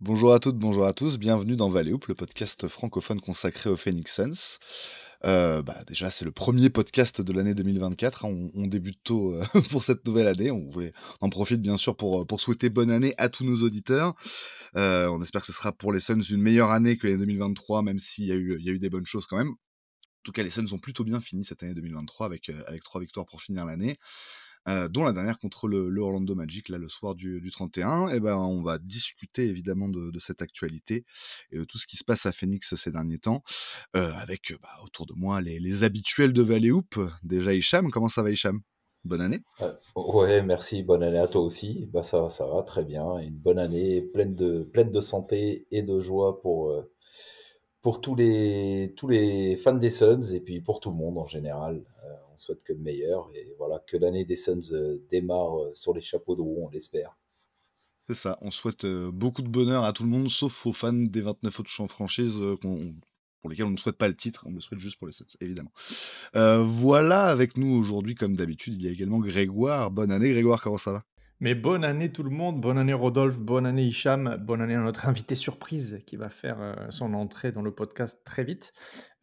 Bonjour à toutes, bonjour à tous, bienvenue dans Valley Hoop, le podcast francophone consacré aux Phoenix Suns. Euh, bah, déjà, c'est le premier podcast de l'année 2024. hein, On, débute tôt euh, pour cette nouvelle année. On en profite bien sûr pour, pour souhaiter bonne année à tous nos auditeurs. Euh, on espère que ce sera pour les Suns une meilleure année que l'année 2023, même s'il y, a eu- des bonnes choses quand même. En tout cas, les Suns ont plutôt bien fini cette année 2023 avec, euh, avec trois victoires pour finir l'année euh, dont la dernière contre le, Orlando Magic, là, le soir du, du 31. Et ben, on va discuter évidemment de, cette actualité et de tout ce qui se passe à Phoenix ces derniers temps, euh, avec euh, bah, autour de moi les, habituels de Valley Hoop. Déjà, Hicham, comment ça va, Hicham? Bonne année. Euh, ouais, merci, bonne année à toi aussi. Bah, ça ça va, très bien. Une bonne année pleine de, pleine de santé et de joie pour, pour tous les, tous les fans des Suns et puis pour tout le monde en général. On souhaite que le meilleur et voilà, que l'année des Suns euh, démarre euh, sur les chapeaux de roue, on l'espère. C'est ça, on souhaite euh, beaucoup de bonheur à tout le monde, sauf aux fans des 29 autres champs franchises pour lesquels on ne souhaite pas le titre, on le souhaite juste pour les Suns, évidemment. Voilà, avec nous aujourd'hui, comme d'habitude, il y a également Grégoire. Bonne année, Grégoire, comment ça va? Mais bonne année tout le monde, bonne année Rodolphe, bonne année Hicham, bonne année à notre invité surprise qui va faire euh, son entrée dans le podcast très vite.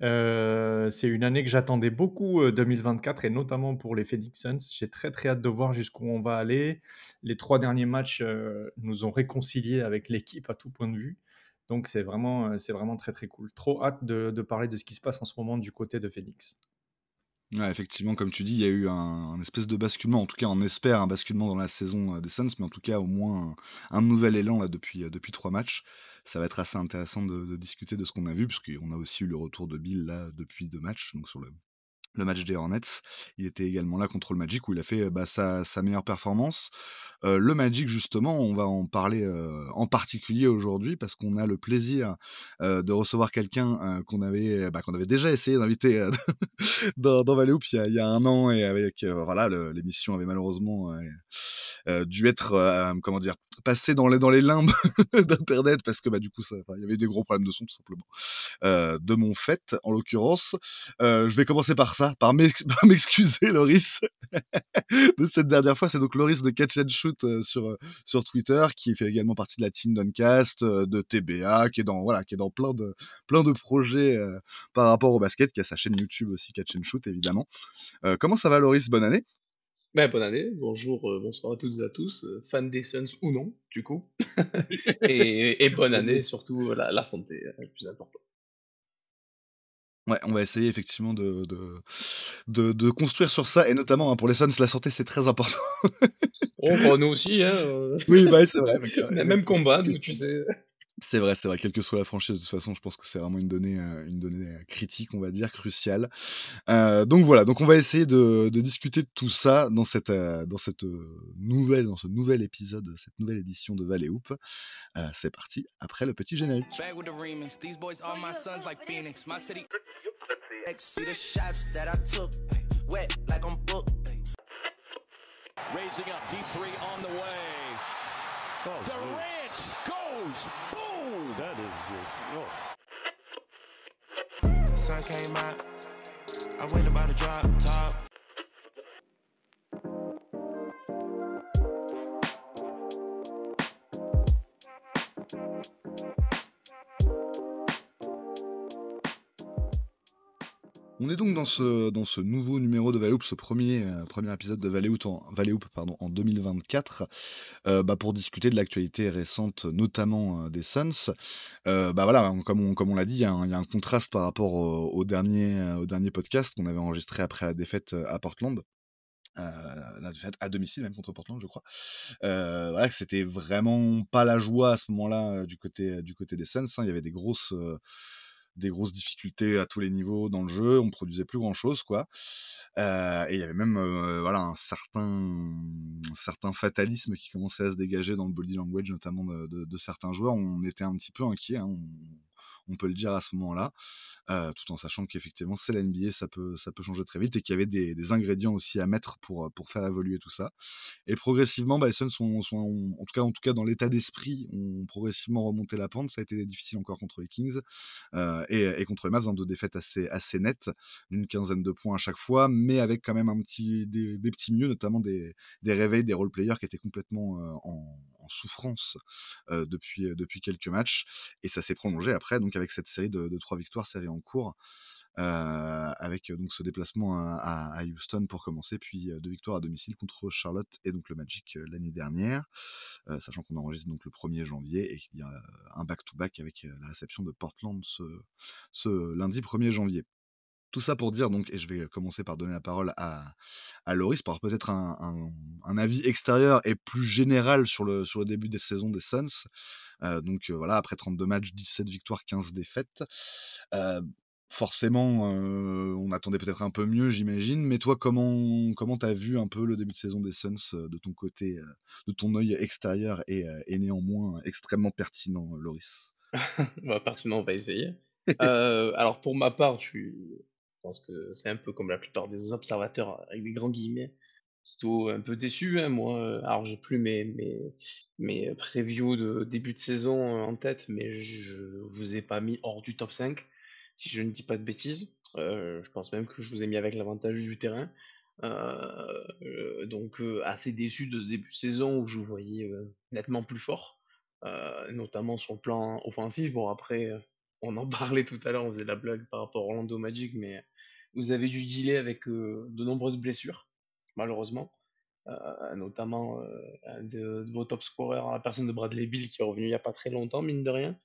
Euh, c'est une année que j'attendais beaucoup, euh, 2024, et notamment pour les Phoenix Suns. J'ai très très hâte de voir jusqu'où on va aller. Les trois derniers matchs euh, nous ont réconciliés avec l'équipe à tout point de vue. Donc c'est vraiment, euh, vraiment très très cool. Trop hâte de parler de ce qui se passe en ce moment du côté de Phoenix. Effectivement, comme tu dis, il y a eu un, espèce de basculement. En tout cas, on espère un basculement dans la saison euh, des Suns, mais en tout cas, au moins un, un nouvel élan là depuis, euh, depuis trois matchs. Ça va être assez intéressant de, de discuter de ce qu'on a vu, puisqu'on a aussi eu le retour de Bill là depuis deux matchs, donc sur le, le match des Hornets. Il était également là contre le Magic où il a fait euh, bah, sa, sa meilleure performance. Euh, le Magic, justement, on va en parler euh, en particulier aujourd'hui parce qu'on a le plaisir de recevoir quelqu'un qu'on avait, bah, qu'on avait déjà essayé d'inviter dans, dans Valley Hoop il y, a, un an et avec voilà l'émission avait malheureusement dû être comment dire passée dans les limbes d'internet parce que bah du coup ça, il y avait des gros problèmes de son tout simplement de mon fait en l'occurrence je vais commencer par ça par m'ex- par m'excuser Loris de cette dernière fois c'est donc Loris de Catch and Shoot euh, sur euh, sur Twitter qui fait également partie de la team Duncast euh, de TBA qui est dans voilà qui est dans plein de plein de projets euh, par rapport au basket, qui a sa chaîne YouTube aussi, Catch and Shoot évidemment. Euh, comment ça va Loris? Bonne année Ben, bonne année, bonjour, euh, bonsoir à toutes et à tous, euh, fans des Suns ou non, du coup. et, et bonne année, surtout la, la santé, le plus important. Ouais, on va essayer effectivement de, de, de, de construire sur ça, et notamment hein, pour les Suns, la santé c'est très important. Bon, pour nous aussi, hein, euh, oui, bah, c'est vrai. euh, même même combat, tu sais. C'est vrai, c'est vrai, quelle que soit la franchise, de toute façon, je pense que c'est vraiment une donnée, euh, une donnée euh, critique, on va dire, cruciale. Euh, donc voilà, donc on va essayer de, de discuter de tout ça dans cette, dans cette nouvelle, dans ce nouvel épisode, cette nouvelle édition de Valley Hoop. Euh, c'est parti, après le petit générique. Hits, goes, boom! That is just, oh. Sun came out, I went about a drop top. Thank you. On est donc dans ce, dans ce nouveau numéro de Valley Hoop, ce premier, euh, premier épisode de Valley Hoop en, en 2024, euh, bah, pour discuter de l'actualité récente, notamment euh, des Suns. Bah voilà, comme on, comme on l'a dit, il y, a un- contraste par rapport au, dernier, au dernier podcast qu'on avait enregistré après la défaite à Portland. Euh, à domicile même contre Portland je crois c'était vraiment pas la joie à ce moment-là du côté du côté des Suns hein. il y avait des grosses des grosses difficultés à tous les niveaux dans le jeu, on produisait plus grand chose quoi. Euh, et il y avait même euh, voilà un certain un certain fatalisme qui commençait à se dégager dans le body language notamment de, de- de certains joueurs. On était un petit peu inquiet, on, on peut le dire à ce moment-là, euh, tout en sachant qu'effectivement c'est la NBA, ça peut ça peut changer très vite et qu'il y avait des, ingrédients aussi à mettre pour pour faire évoluer tout ça. Et progressivement, bah, les Suns sont, sont en, tout cas, en tout cas dans l'état d'esprit, ont progressivement remonté la pente. Ça a été difficile encore contre les Kings euh, et, et contre les Mavs, dans deux défaites assez, assez nettes, d'une quinzaine de points à chaque fois, mais avec quand même un petit, des, petits mieux, notamment des, des réveils, des role-players qui étaient complètement euh, en, souffrance depuis, depuis quelques matchs. Et ça s'est prolongé après, donc avec cette série de, trois victoires, série en cours. Avec donc ce déplacement à, Houston pour commencer, puis deux victoires à domicile contre Charlotte et donc le Magic l'année dernière, sachant qu'on enregistre donc le 1er janvier et qu'il y a un back-to-back avec la réception de Portland ce lundi 1er janvier. Tout ça pour dire donc, et je vais commencer par donner la parole à, à Loris pour avoir peut-être un, un, un, avis extérieur et plus général sur le, sur le début des saisons des Suns. Euh, donc voilà, après 32 matchs, 17 victoires, 15 défaites. Euh, forcément, euh, on attendait peut-être un peu mieux, j'imagine. Mais toi, comment comment t'as vu un peu le début de saison des Suns euh, de ton côté, euh, de ton œil extérieur et, et néanmoins extrêmement pertinent, Loris? Bah, Pertinent, on va essayer. alors pour ma part, je, je pense que c'est un peu comme la plupart des observateurs avec des grands guillemets. Plutôt un peu déçu, hein, moi. Alors j'ai plus mes, mes, mes previews de début de saison en tête, mais je vous ai pas mis hors du top 5 si je ne dis pas de bêtises. Euh, je pense même que je vous ai mis avec l'avantage du terrain. Euh, donc euh, assez déçu de ce début de saison où je vous voyais nettement plus fort, notamment sur le plan offensif. Bon après, on en parlait tout à l'heure, on faisait la blague par rapport à Orlando Magic, mais vous avez dû dealer avec de nombreuses blessures, malheureusement. notamment de, de, vos top scorers, la personne de Bradley Bill qui est revenu il n'y a pas très longtemps, mine de rien.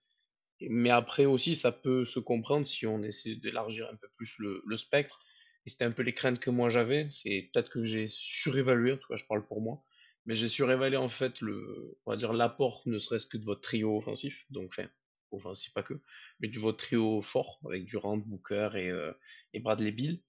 Mais après aussi, ça peut se comprendre si on essaie d'élargir un peu plus le, le spectre. Et c'était un peu les craintes que moi j'avais. C'est peut-être que j'ai surévalué, en tout cas je parle pour moi. Mais j'ai surévalué en fait le, on va dire l'apport, ne serait-ce que de votre trio offensif. Donc, enfin, offensif pas que, mais du votre trio fort avec Durant, Booker et, euh, Bradley Bill.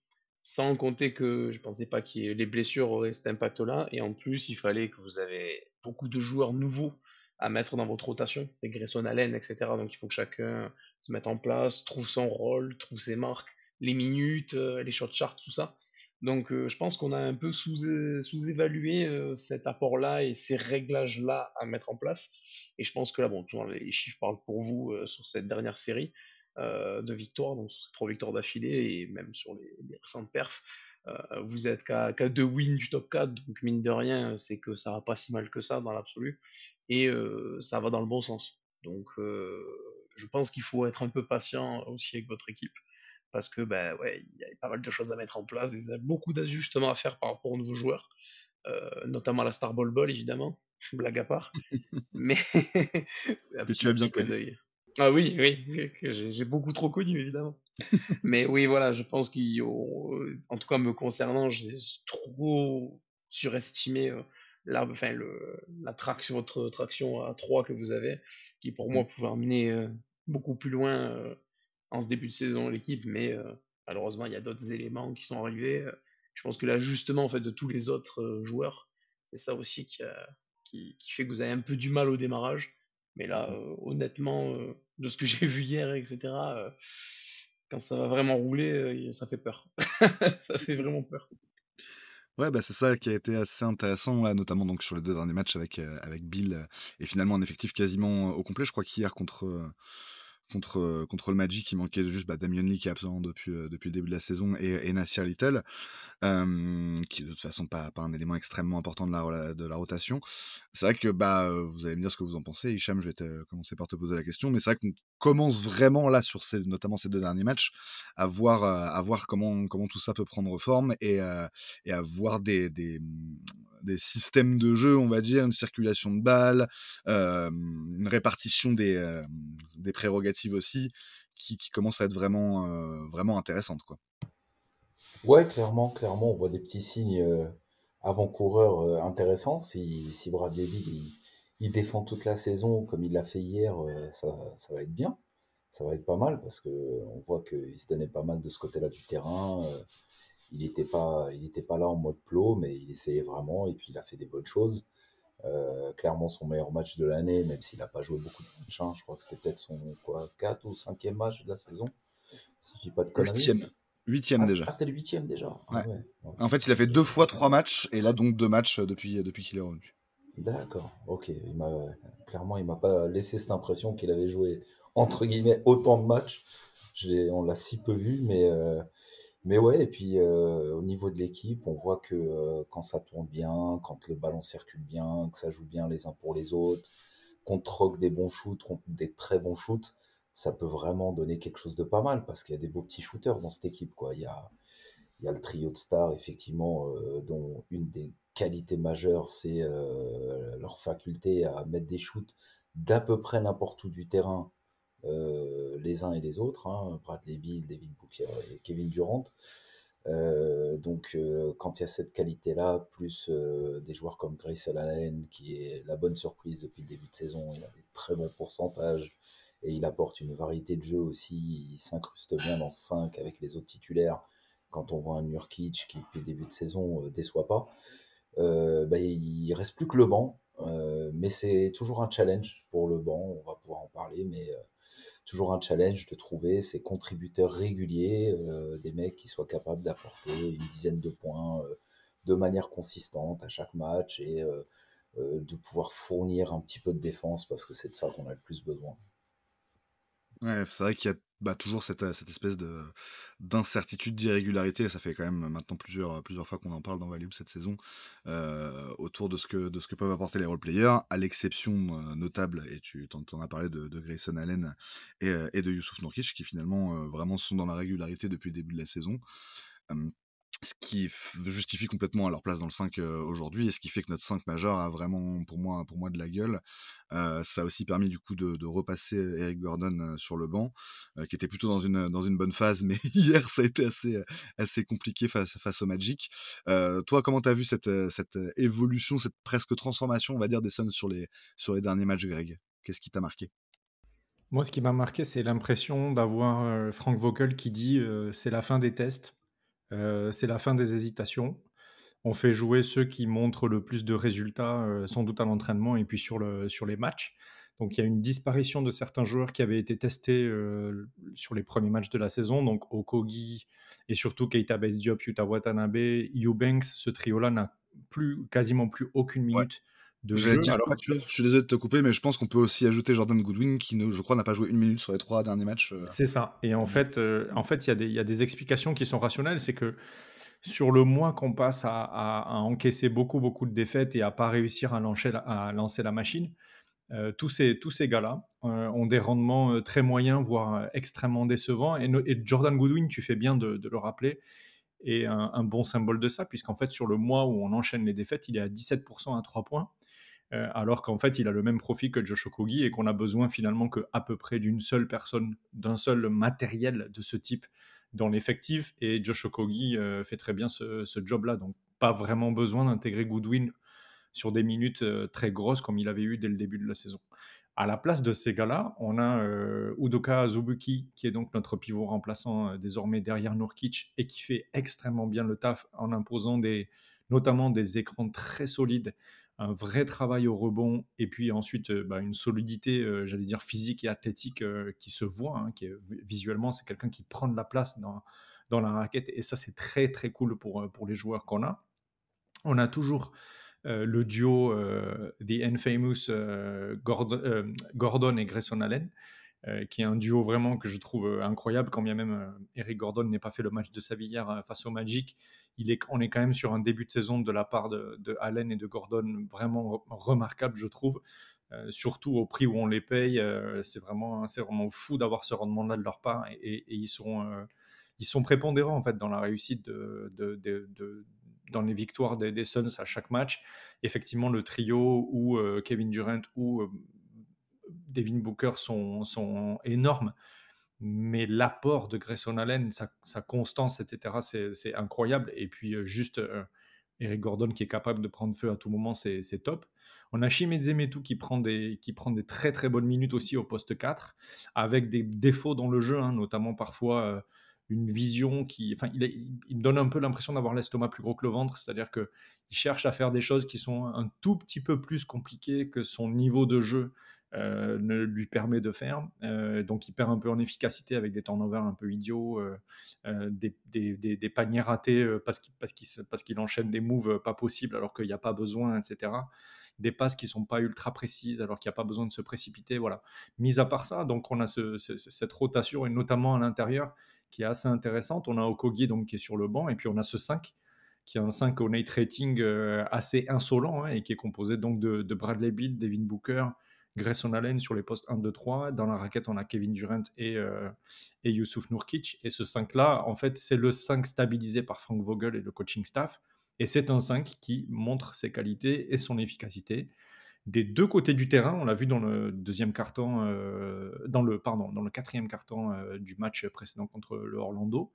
Sans compter que je pensais pas que les blessures auraient cet impact-là. Et en plus, il fallait que vous avez beaucoup de joueurs nouveaux à mettre dans votre rotation, les Grayson Allen, etc. Donc il faut que chacun se mette en place, trouve son rôle, trouve ses marques, les minutes, euh, les shot charts, tout ça. Donc euh, je pense qu'on a un peu sous-évalué euh, cet apport-là et ces réglages-là à mettre en place. Et je pense que là, bon, toujours les chiffres parlent pour vous sur cette dernière série de victoires, donc sur ces trois victoires d'affilée et même sur les, les récentes perfs. vous êtes qu'à deux wins du top 4, donc mine de rien, c'est que ça va pas si mal que ça dans l'absolu et ça va dans le bon sens. Donc je pense qu'il faut être un peu patient aussi avec votre équipe parce que ben ouais, il y a pas mal de choses à mettre en place, il y a beaucoup d'ajustements à faire par rapport aux nouveaux joueurs, notamment la Star Ball Ball évidemment, blague à part. Mais que tu as bien connu. Ah oui, oui, j'ai beaucoup trop connu évidemment. Mais oui, voilà, je pense qu'en tout cas me concernant, j'ai trop surestimé la, enfin, le, la traction, votre traction à 3 que vous avez, qui pour moi mmh. pouvait emmener euh, beaucoup plus loin euh, en ce début de saison l'équipe, mais euh, malheureusement il y a d'autres éléments qui sont arrivés. Je pense que l'ajustement en fait de tous les autres joueurs, c'est ça aussi qui, qui, qui, fait que vous avez un peu du mal au démarrage. Mais là, mmh. honnêtement, de ce que j'ai vu hier, etc., quand ça va vraiment rouler, ça fait peur. ça fait vraiment peur. Ouais, bah, c'est ça qui a été assez intéressant, là, notamment donc sur les deux derniers matchs avec, avec Bill, et finalement un effectif quasiment au complet. Je crois qu'hier contre, contre, contre le Magic, il manquait juste bah, Damien Lee qui est absent depuis, depuis le début de la saison et, et Nasir Little, qui est de toute façon pas, pas un élément extrêmement important de la, de la rotation. C'est vrai que bah, vous allez me dire ce que vous en pensez. Hicham, je vais commencer par te poser la question, mais c'est vrai qu'on commence vraiment là, sur ces, notamment ces deux derniers matchs, à voir, à voir comment, comment tout ça peut prendre forme et, et à voir des, des systèmes de jeu, on va dire, une circulation de balles, une répartition des, des prérogatives aussi, qui, qui commence à être vraiment, vraiment intéressante. Quoi. Ouais, clairement, clairement, on voit des petits signes avant-coureurs intéressants. Si, si Bradley il, il, défend toute la saison comme il l'a fait hier, ça, ça va être bien. Ça va être pas mal parce que on voit qu'il se donnait pas mal de ce côté-là du terrain il n'était pas, il était pas là en mode plot, mais il essayait vraiment et puis il a fait des bonnes choses. Euh, clairement son meilleur match de l'année, même s'il n'a pas joué beaucoup de matchs. Hein. je crois que c'était peut-être son quoi, 4 ou 5e match de la saison. Si je dis pas de conneries. Huitième. Huitième ah, déjà. Ah, c'était le huitième déjà. Ah, ouais. En fait, il a fait deux fois trois matchs et là donc deux matchs depuis, depuis qu'il est revenu. D'accord, ok. Il m'a clairement, il m'a pas laissé cette impression qu'il avait joué entre guillemets autant de matchs. On l'a si peu vu, mais euh, Mais ouais, et puis euh, au niveau de l'équipe, on voit que euh, quand ça tourne bien, quand le ballon circule bien, que ça joue bien les uns pour les autres, qu'on troque des bons shoots des très bons shoots, ça peut vraiment donner quelque chose de pas mal parce qu'il y a des beaux petits shooters dans cette équipe. Quoi. Il, y a, le trio de stars, effectivement, euh, dont une des qualités majeures, c'est leur faculté à mettre des shoots d'à peu près n'importe où du terrain, les uns et les autres. Hein, Bradley Bill, Devin Booker et Kevin Durant. Euh, donc, euh, quand il y a cette qualité-là, plus euh, des joueurs comme Grayson Allen, qui est la bonne surprise depuis le début de saison, il a des très bons pourcentages et il apporte une variété de jeux aussi. Il s'incruste bien dans 5 avec les autres titulaires. Quand on voit un Nurkic qui, depuis le début de saison, euh, déçoit pas, euh, bah, il reste plus que le banc. Euh, mais c'est toujours un challenge pour le banc, on va pouvoir en parler, mais euh, toujours un challenge de trouver ces contributeurs réguliers, euh, des mecs qui soient capables d'apporter une dizaine de points euh, de manière consistante à chaque match et euh, de pouvoir fournir un petit peu de défense parce que c'est de ça qu'on a le plus besoin. Ouais, c'est vrai qu'il y a bah, toujours cette, euh, cette espèce de d'incertitude, d'irrégularité. Ça fait quand même maintenant plusieurs, plusieurs fois qu'on en parle dans Value cette saison euh, autour de ce que de ce que peuvent apporter les role-players, à l'exception euh, notable, et tu t'en, as parlé de, Grayson Allen et, euh, de Youssouf Nourkic, qui finalement euh, vraiment sont dans la régularité depuis le début de la saison. Ce qui justifie complètement leur place dans le 5 euh, aujourd'hui et ce qui fait que notre 5 majeur a vraiment pour moi pour moi de la gueule. Euh, ça a aussi permis du coup de, repasser Eric Gordon euh, sur le banc, qui était plutôt dans une dans une bonne phase, mais hier ça a été assez assez compliqué face face au Magic. Toi, comment t'as vu cette cette évolution, cette presque transformation, on va dire, des Suns sur les sur les derniers matchs, Greg? Qu'est-ce qui t'a marqué? Moi, ce qui m'a marqué, c'est l'impression d'avoir Frank Vogel qui dit c'est la fin des tests, euh, c'est la fin des hésitations. On fait jouer ceux qui montrent le plus de résultats, euh, sans doute à l'entraînement et puis sur, le, sur les matchs. Donc il y a une disparition de certains joueurs qui avaient été testés euh, sur les premiers matchs de la saison, donc Okogi et surtout Keita Bates-Diop, Yuta Watanabe, Eubanks. Ce trio-là n'a plus, quasiment plus aucune Ouais. De jeu. dire Alors, je suis désolé de te couper, mais je pense qu'on peut aussi ajouter Jordan Goodwin, qui ne, je crois n'a pas joué une minute sur les trois derniers matchs. euh. C'est ça. Et en fait, euh, en fait, il y, a des- il y a des explications qui sont rationnelles. C'est que sur le mois qu'on passe à, à- à encaisser beaucoup, beaucoup de défaites et à pas réussir à lancer la, à lancer la machine, euh, tous ces, tous ces gars-là euh, ont des rendements euh, très moyens, voire euh, extrêmement décevants. Et, no- et Jordan Goodwin, tu fais bien de, de le rappeler, est un, un bon symbole de ça, puisqu'en fait, sur le mois où on enchaîne les défaites, il est à 17% à 3 points. Euh, alors qu'en fait, il a le même profil que Josh Okogie et qu'on a besoin finalement que à peu près d'une seule personne, d'un seul matériel de ce type dans l'effectif. Et Josh Okogie euh, fait très bien ce, job-là. Donc, pas vraiment besoin d'intégrer Goodwin sur des minutes euh, très grosses comme il avait eu dès le début de la saison. À la place de ces gars-là, on a euh, Udoka Azubuki, qui est donc notre pivot remplaçant désormais derrière Nurkic et qui fait extrêmement bien le taf en imposant des, notamment des écrans très solides, un vrai travail au rebond et puis ensuite euh, bah, une solidité, euh, j'allais dire physique et athlétique euh, qui se voit, hein, qui est, visuellement c'est quelqu'un qui prend de la place dans, dans la raquette et ça c'est très très cool pour, pour les joueurs qu'on a. On a toujours le duo The Infamous Gordon, Gordon, et Grayson Allen, qui est un duo vraiment que je trouve incroyable, quand bien même Eric Gordon n'ait pas fait le match de sa face au Magic. On est quand même sur un début de saison de la part de, Allen et de Gordon vraiment re- remarquable, je trouve. Euh, surtout au prix où on les paye, euh, c'est vraiment, vraiment fou d'avoir ce rendement-là de leur part et, ils sont, euh, ils sont prépondérants en fait dans la réussite dans les victoires des, Suns à chaque match. Effectivement, le trio euh, Kevin Durant ou Devin Booker sont énormes, mais l'apport de Grayson Allen, sa, constance, etc., c'est incroyable. Et puis euh, juste euh, Eric Gordon qui est capable de prendre feu à tout moment, c'est top. On a Chimé Zemetou qui prend, des, qui prend des très très bonnes minutes aussi au poste 4, avec des défauts dans le jeu, hein, notamment parfois euh, une vision qui... Enfin, il, donne un peu l'impression d'avoir l'estomac plus gros que le ventre, c'est-à-dire qu'il cherche à faire des choses qui sont un tout petit peu plus compliquées que son niveau de jeu euh, ne lui permet de faire. Euh, donc il perd un peu en efficacité avec des turnovers un peu idiots, euh, des, des- paniers ratés parce qu'il enchaîne des moves pas possibles alors qu'il n'y a pas besoin, etc. Des passes qui sont pas ultra précises alors qu'il n'y a pas besoin de se précipiter. Voilà. Mis à part ça, donc on a ce- ce- cette rotation et notamment à l'intérieur qui est assez intéressante. On a Okogie donc, qui est sur le banc, et puis on a ce 5 qui a un 5 au night rating assez insolent hein, et qui est composé donc de, Bradley Beal, Devin Booker, Grayson Allen sur les postes 1, 2, 3. Dans la raquette, on a Kevin Durant et, euh, et Youssouf Nourkic. Et ce 5-là, en fait, c'est le 5 stabilisé par Frank Vogel et le coaching staff. Et c'est un 5 qui montre ses qualités et son efficacité. Des deux côtés du terrain, on l'a vu dans le deuxième carton, euh, dans le pardon, dans le quatrième carton euh, du match précédent contre le Orlando.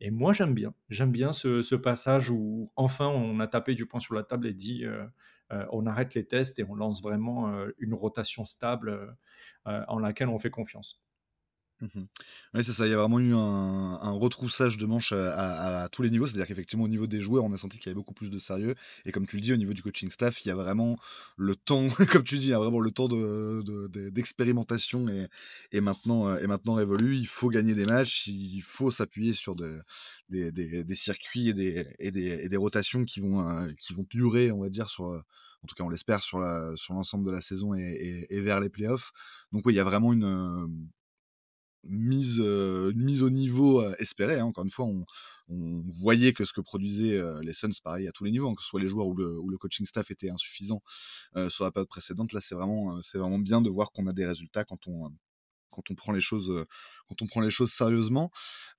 Et moi, j'aime bien. J'aime bien ce, passage où enfin on a tapé du poing sur la table et dit euh, on arrête les tests et on lance vraiment euh, une rotation stable en laquelle on fait confiance. Mmh oui, c'est ça. Il y a vraiment eu un, retroussage de manches à, tous les niveaux. C'est-à-dire qu'effectivement, au niveau des joueurs, on a senti qu'il y avait beaucoup plus de sérieux. Et comme tu le dis, au niveau du coaching staff, il y a vraiment le temps, comme tu dis, il y a vraiment le temps de, de- de- d'expérimentation et, et maintenant, euh, maintenant révolu. Il faut gagner des matchs, il faut s'appuyer sur de- des, circuits et des, rotations qui vont, euh, qui vont durer, on va dire, euh, en tout cas, on l'espère, sur l'ensemble de la saison et, vers les playoffs. Donc, oui, il y a vraiment une, mise, euh, mise au niveau euh, espérée. hein. Encore une fois, on, voyait que ce que produisaient euh, les Suns, pareil à tous les niveaux, hein, que ce soit les joueurs ou le, coaching staff était insuffisant sur la période précédente. Là, c'est vraiment, c'est vraiment bien de voir qu'on a des résultats quand on, quand on prend les choses, euh, quand on prend les choses sérieusement.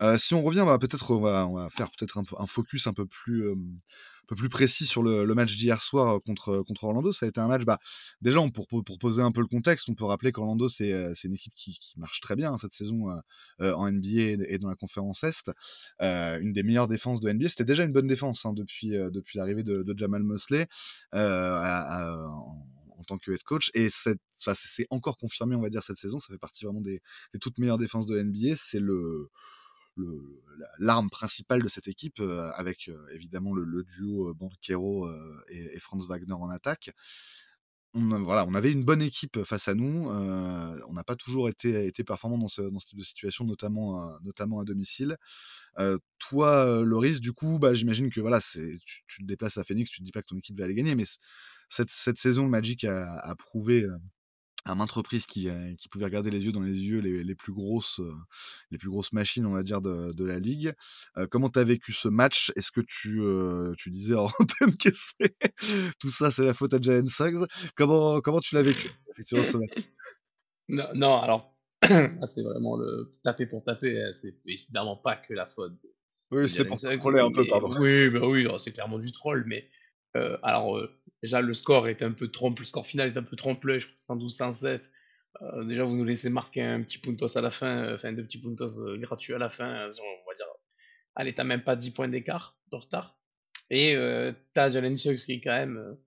Euh, si on revient, bah, peut-être on va, faire peut-être un, un focus un peu plus, euh, un peu plus précis sur le, match d'hier soir contre, contre Orlando. Ça a été un match, bah, déjà pour, pour poser un peu le contexte, on peut rappeler qu'Orlando c'est une équipe qui, qui marche très bien hein, cette saison en NBA et dans la conférence Est. Une des meilleures défenses de NBA. C'était déjà une bonne défense hein, depuis, depuis l'arrivée de, Jamal Mosley tant que head coach. Et c'est encore confirmé, on va dire, cette saison. Ça fait partie vraiment des, toutes meilleures défenses de NBA. C'est le le- la- l'arme principale de cette équipe, euh, avec euh, évidemment le, duo euh, Banquero euh, et, Franz Wagner en attaque. On, voilà, on avait une bonne équipe face à nous. on n'a pas toujours été, été performant dans ce, type de situation, notamment, à- notamment à domicile. Toi, Loris, du coup, bah, j'imagine que voilà, tu, te déplaces à Phoenix, tu te dis pas que ton équipe va aller gagner, mais cette, cette saison, Magic a, a prouvé euh, à maintes reprises qui, euh, qui pouvait regarder les yeux dans les yeux les, les plus grosses euh, les plus grosses machines on va dire de, de la ligue. Euh, comment tu as vécu ce match? Est-ce que tu euh, tu disais en antenne que tout ça c'est la faute à Jalen Suggs? Comment comment tu l'as vécu effectivement ce match? Non, non, alors, c'est vraiment le taper pour taper. hein, C'est évidemment pas que la faute de Oui, c'était pour troller un peu pardon. oui, bah oui, alors, c'est clairement du troll, mais euh, alors euh, déjà le score est un peu trompe, le score final est un peu trompe-l'œil, je crois 112-107. Euh, déjà vous nous laissez marquer un petit puntos à la fin, enfin deux petits puntos gratuits à la fin, on va dire, allez t'as même pas 10 points d'écart de retard. Et t'as Jalen Suggs qui est quand même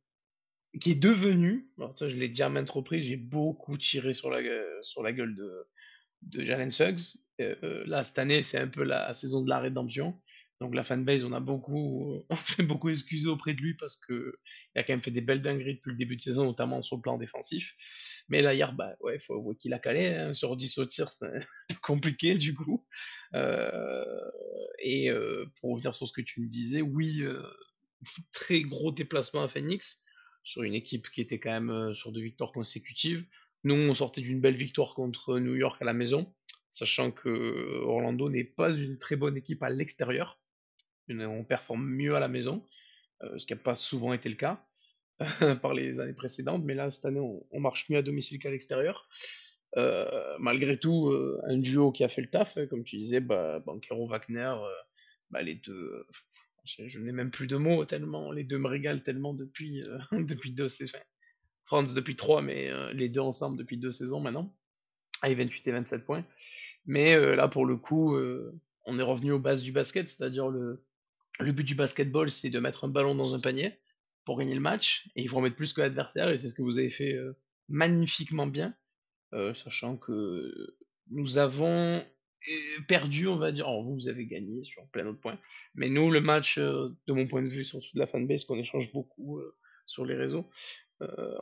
qui est devenu, alors ça je l'ai déjà maintes reprises, j'ai beaucoup tiré sur la, sur la gueule de, Jalen Suggs. Là, cette année, c'est un peu la saison de la rédemption. Donc la fanbase, on a beaucoup, on s'est beaucoup excusé auprès de lui parce que il a quand même fait des belles dingueries depuis le début de saison, notamment sur le plan défensif. Mais là, hier, bah ouais, faut avouer qu'il a calé. hein. Sur 10 au tir, c'est compliqué du coup. Euh, et euh, pour revenir sur ce que tu me disais, oui, euh, très gros déplacement à Phoenix sur une équipe qui était quand même euh, sur deux victoires consécutives. Nous, on sortait d'une belle victoire contre New York à la maison, sachant que Orlando n'est pas une très bonne équipe à l'extérieur. On performe mieux à la maison, euh, ce qui n'a pas souvent été le cas par les années précédentes, mais là, cette année, on, marche mieux à domicile qu'à l'extérieur. Euh, malgré tout, euh, un duo qui a fait le taf, hein, comme tu disais, bah, Banquero-Wagner, bah, les deux, je, n'ai même plus de mots tellement, les deux me régalent tellement depuis, depuis deux saisons. Franz depuis trois, mais les deux ensemble depuis deux saisons maintenant, avec 28 et 27 points. Mais là, pour le coup, on est revenu aux bases du basket, c'est-à-dire le, le but du basketball, c'est de mettre un ballon dans un panier pour gagner le match, et il faut en mettre plus que l'adversaire, et c'est ce que vous avez fait euh, magnifiquement bien, euh, sachant que nous avons euh, perdu, on va dire. Alors, vous, vous avez gagné sur plein d'autres points. Mais nous, le match, de mon point de vue, surtout de la fanbase, qu'on échange beaucoup sur les réseaux,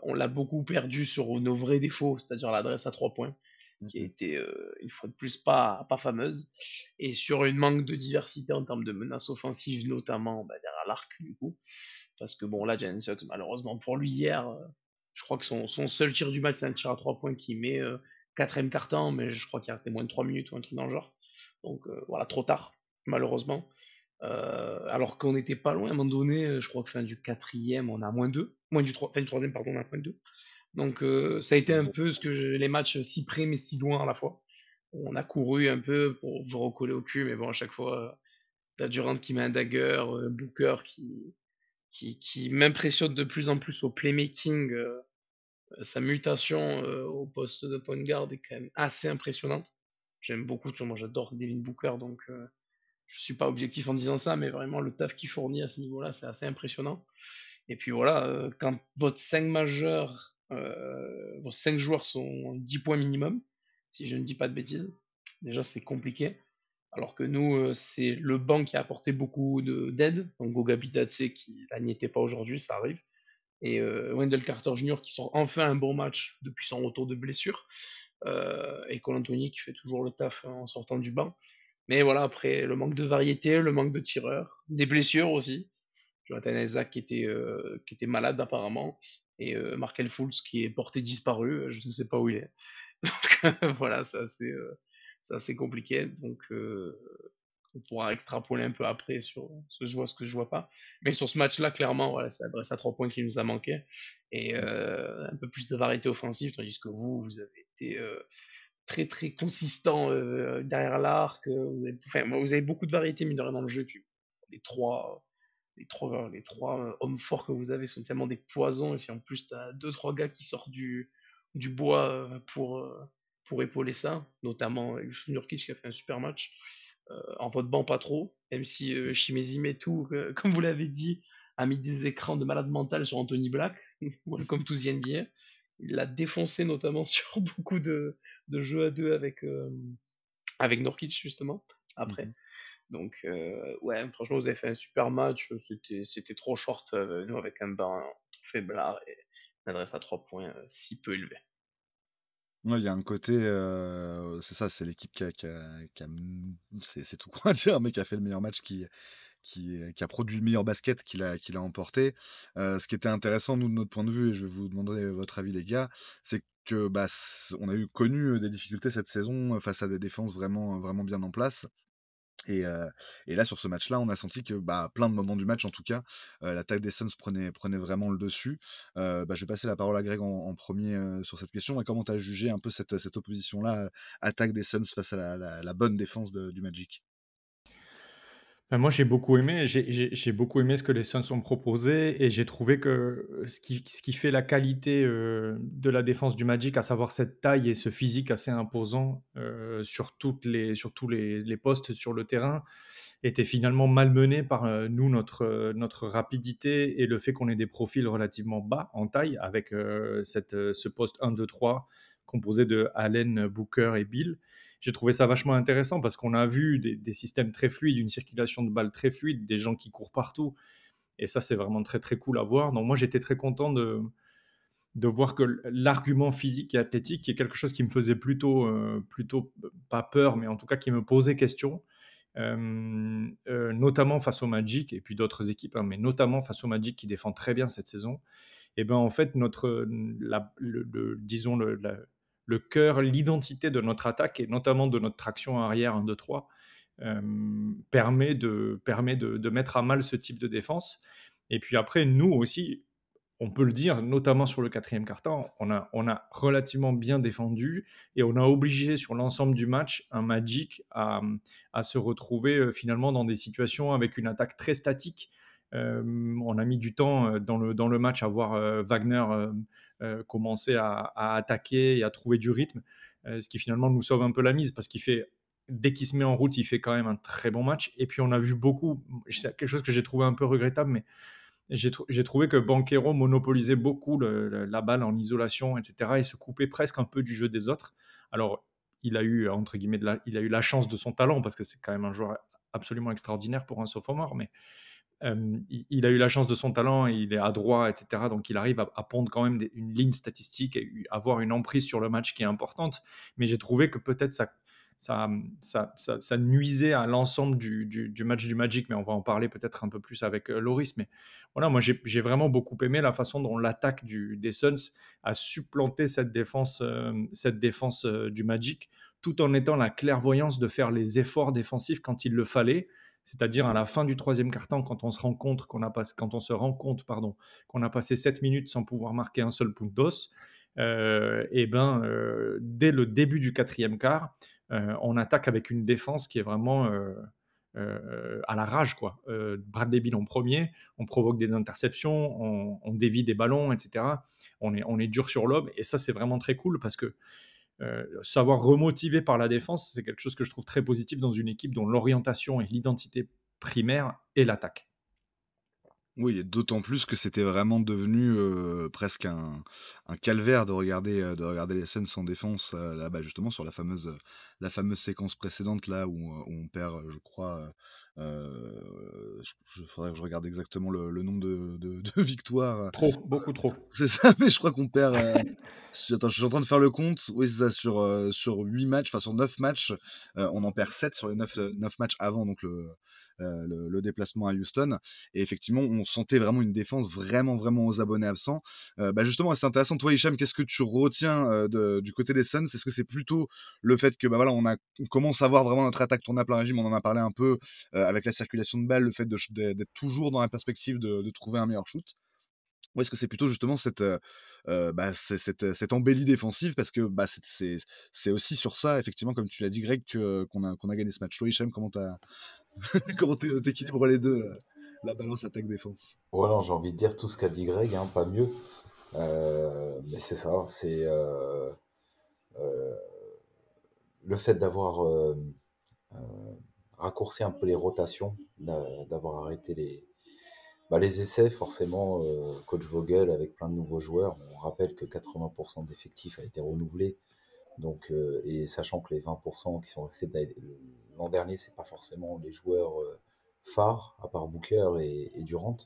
on l'a beaucoup perdu sur nos vrais défauts, c'est-à-dire l'adresse à trois points, qui a été, une fois de plus, pas, pas fameuse. Et sur une manque de diversité en termes de menaces offensives, notamment bah, derrière l'arc, du coup. Parce que, bon, là, Jalen Suggs, malheureusement pour lui, hier, je crois que son, son seul tir du match, c'est un tir à trois points qui met euh, quatrième carton, mais je crois qu'il restait moins de 3 minutes ou un truc dans le genre. Donc voilà, trop tard, malheureusement. alors qu'on n'était pas loin, à un moment donné, je crois que fin du quatrième, on a moins 2. Moins du, 3, fin du troisième, pardon, on a moins 2. Donc ça a été un peu ce que les matchs si près mais si loin à la fois. On a couru un peu pour vous recoller au cul, mais bon, à chaque fois, t'as Durant qui met un dagger, Booker qui, qui, qui m'impressionne de plus en plus au playmaking. sa mutation au poste de point guard est quand même assez impressionnante. J'aime beaucoup, moi j'adore Devin Booker, donc je suis pas objectif en disant ça, mais vraiment le taf qu'il fournit à ce niveau-là, c'est assez impressionnant. Et puis voilà, quand votre 5 majeur euh, vos 5 joueurs sont 10 points minimum, si je ne dis pas de bêtises. Déjà, c'est compliqué. Alors que nous, euh, c'est le banc qui a apporté beaucoup d'aide. Donc Goga Bitatse qui n'y était pas aujourd'hui, ça arrive. Et euh, Wendell Carter Jr. qui sort enfin un bon match depuis son retour de blessure. et Cole Anthony qui fait toujours le taf en sortant du banc. Mais voilà, après, le manque de variété, le manque de tireurs, des blessures aussi. Jonathan Isaac qui était malade apparemment et euh, Markel Fultz qui est porté disparu, je ne sais pas où il est. Donc voilà, c'est assez, assez, compliqué. Donc on pourra extrapoler un peu après sur ce que je vois, ce que je vois pas. Mais sur ce match-là, clairement, voilà, c'est l'adresse à trois points qui nous a manqué. Et un peu plus de variété offensive, tandis que vous, vous avez été très très consistant derrière l'arc. Vous, vous, avez beaucoup de variété, mine de rien, dans le jeu. Puis les trois les trois, trois euh, hommes forts que vous avez sont tellement des poisons. Et si en plus tu as deux, trois gars qui sortent du, bois euh, pour, euh, épauler ça, notamment Yusuf Nurkic qui a fait un super match. en votre banc, pas trop, même si euh, et tout, comme vous l'avez dit, a mis des écrans de malade mental sur Anthony Black, comme tous the NBA. Il l'a défoncé notamment sur beaucoup de, jeux à deux avec, avec Nurkic, justement, après. Mmh donc, euh, ouais, franchement, vous avez fait un super match. C'était, trop short, euh, nous, avec un bain trop faiblard et une adresse à 3 points euh, si peu élevée. il y a un côté, c'est ça, c'est l'équipe qui a, a, c'est, tout quoi dire, mais qui a fait le meilleur match, qui, a produit le meilleur basket, qui l'a, qui l'a emporté. ce qui était intéressant, nous, de notre point de vue, et je vais vous demander votre avis, les gars, c'est que bah, on a eu connu des difficultés cette saison face à des défenses vraiment, vraiment bien en place. Et, là, sur ce match-là, on a senti que, bah, plein de moments du match, en tout cas, l'attaque des Suns prenait, vraiment le dessus. bah, je vais passer la parole à Greg en, premier sur cette question. Et comment tu jugé un peu cette opposition-là, attaque des Suns face à la, bonne défense du Magic? Ben, moi, j'ai beaucoup aimé. J'ai beaucoup aimé ce que les Suns ont proposé et j'ai trouvé que ce qui, ce qui fait la qualité euh, de la défense du Magic, à savoir cette taille et ce physique assez imposant euh, sur, les, tous les, postes sur le terrain, était finalement malmené par euh, nous, notre, rapidité et le fait qu'on ait des profils relativement bas en taille avec ce poste 1, 2, 3 composé de Allen, Booker et Bill j'ai trouvé ça vachement intéressant parce qu'on a vu des, systèmes très fluides, une circulation de balles très fluide, des gens qui courent partout. Et ça, c'est vraiment très, très cool à voir. Donc, moi, j'étais très content de, de voir que l'argument physique et athlétique, qui est quelque chose qui me faisait plutôt, euh, plutôt pas peur, mais en tout cas qui me posait question, euh, euh, notamment face au Magic et puis d'autres équipes, hein, mais notamment face au Magic qui défend très bien cette saison. Et ben en fait, notre, la, le, disons, le, le cœur, l'identité de notre attaque et notamment de notre traction arrière 1, 2, 3 permet, de, permet de, mettre à mal ce type de défense. Et puis après, nous aussi, on peut le dire, notamment sur le quatrième carton, on a, on a relativement bien défendu et on a obligé sur l'ensemble du match un Magic à, à se retrouver euh, finalement dans des situations avec une attaque très statique. on a mis du temps euh, dans le, dans le match à voir euh, Wagner euh, commencer à, attaquer et à trouver du rythme, euh, ce qui finalement nous sauve un peu la mise parce qu'il fait dès qu'il se met en route, il fait quand même un très bon match. Et puis on a vu beaucoup, c'est quelque chose que j'ai trouvé un peu regrettable, mais j'ai trouvé que Banquero monopolisait beaucoup la balle en isolation, etc. et se coupait presque un peu du jeu des autres. Alors il a eu entre guillemets, il a eu la chance de son talent parce que c'est quand même un joueur absolument extraordinaire pour un sophomore, mais il, a eu la chance de son talent, il est adroit, etc. Donc il arrive à, pondre quand même une ligne statistique et avoir une emprise sur le match qui est importante. Mais j'ai trouvé que peut-être ça, nuisait à l'ensemble du, match du Magic, mais on va en parler peut-être un peu plus avec euh, Loris. Mais voilà, moi j'ai vraiment beaucoup aimé la façon dont l'attaque des Suns a supplanté cette défense, cette défense du Magic tout en étant la clairvoyance de faire les efforts défensifs quand il le fallait. C'est-à-dire à la fin du troisième quart-temps, quand on se rend compte qu'on a pas, quand on se rend compte, pardon, qu'on a passé 7 minutes sans pouvoir marquer un seul point d'os, et ben dès le début du quatrième quart, on attaque avec une défense qui est vraiment euh, à la rage. Quoi. Euh, Bradley Bill en premier, on provoque des interceptions, on, dévie des ballons, etc. On est, on est dur sur l'homme, et ça, c'est vraiment très cool parce que euh, savoir remotiver par la défense, c'est quelque chose que je trouve très positif dans une équipe dont l'orientation et l'identité primaire est l'attaque. Oui, d'autant plus que c'était vraiment devenu euh, presque un, calvaire de regarder, euh, de regarder les scènes sans défense, euh, là, bas justement sur la fameuse, la fameuse séquence précédente, là où, on perd, je crois, je, faudrait que je regarde exactement le, nombre de, victoires. Trop, beaucoup trop. C'est ça, mais je crois qu'on perd. Attends, je suis en train de faire le compte. Oui, c'est ça, sur, sur 8 matchs, enfin sur 9 matchs, on en perd 7 sur les 9, 9 matchs avant donc le, euh, le, déplacement à Houston. Et effectivement, on sentait vraiment une défense vraiment, vraiment aux abonnés absents. Euh, bah justement, c'est intéressant. Toi, Hicham, qu'est-ce que tu retiens euh, du côté des Suns? Est-ce que c'est plutôt le fait que bah voilà, on, a, commence à voir vraiment notre attaque tourner à plein régime? On en a parlé un peu avec la circulation de balles, le fait d'être toujours dans la perspective de, trouver un meilleur shoot ou est-ce que c'est plutôt justement cette, bah, cette, embellie défensive? Parce que bah, c'est aussi sur ça, effectivement, comme tu l'as dit, Greg, qu'on a, qu'on a gagné ce match. Toi, Hicham, comment tu Comment t'équilibres les deux, euh, la balance attaque-défense Voilà, j'ai envie de dire tout ce qu'a dit Greg, hein, pas mieux. Euh, mais c'est ça, c'est euh, le fait d'avoir raccourci un peu les rotations, d'avoir arrêté les, bah, les essais, forcément, coach Vogel avec plein de nouveaux joueurs. On rappelle que 80% d'effectifs a été renouvelé. Donc, et sachant que les 20% qui sont restés l'an dernier, c'est pas forcément les joueurs euh, phares, à part Booker et, Durant.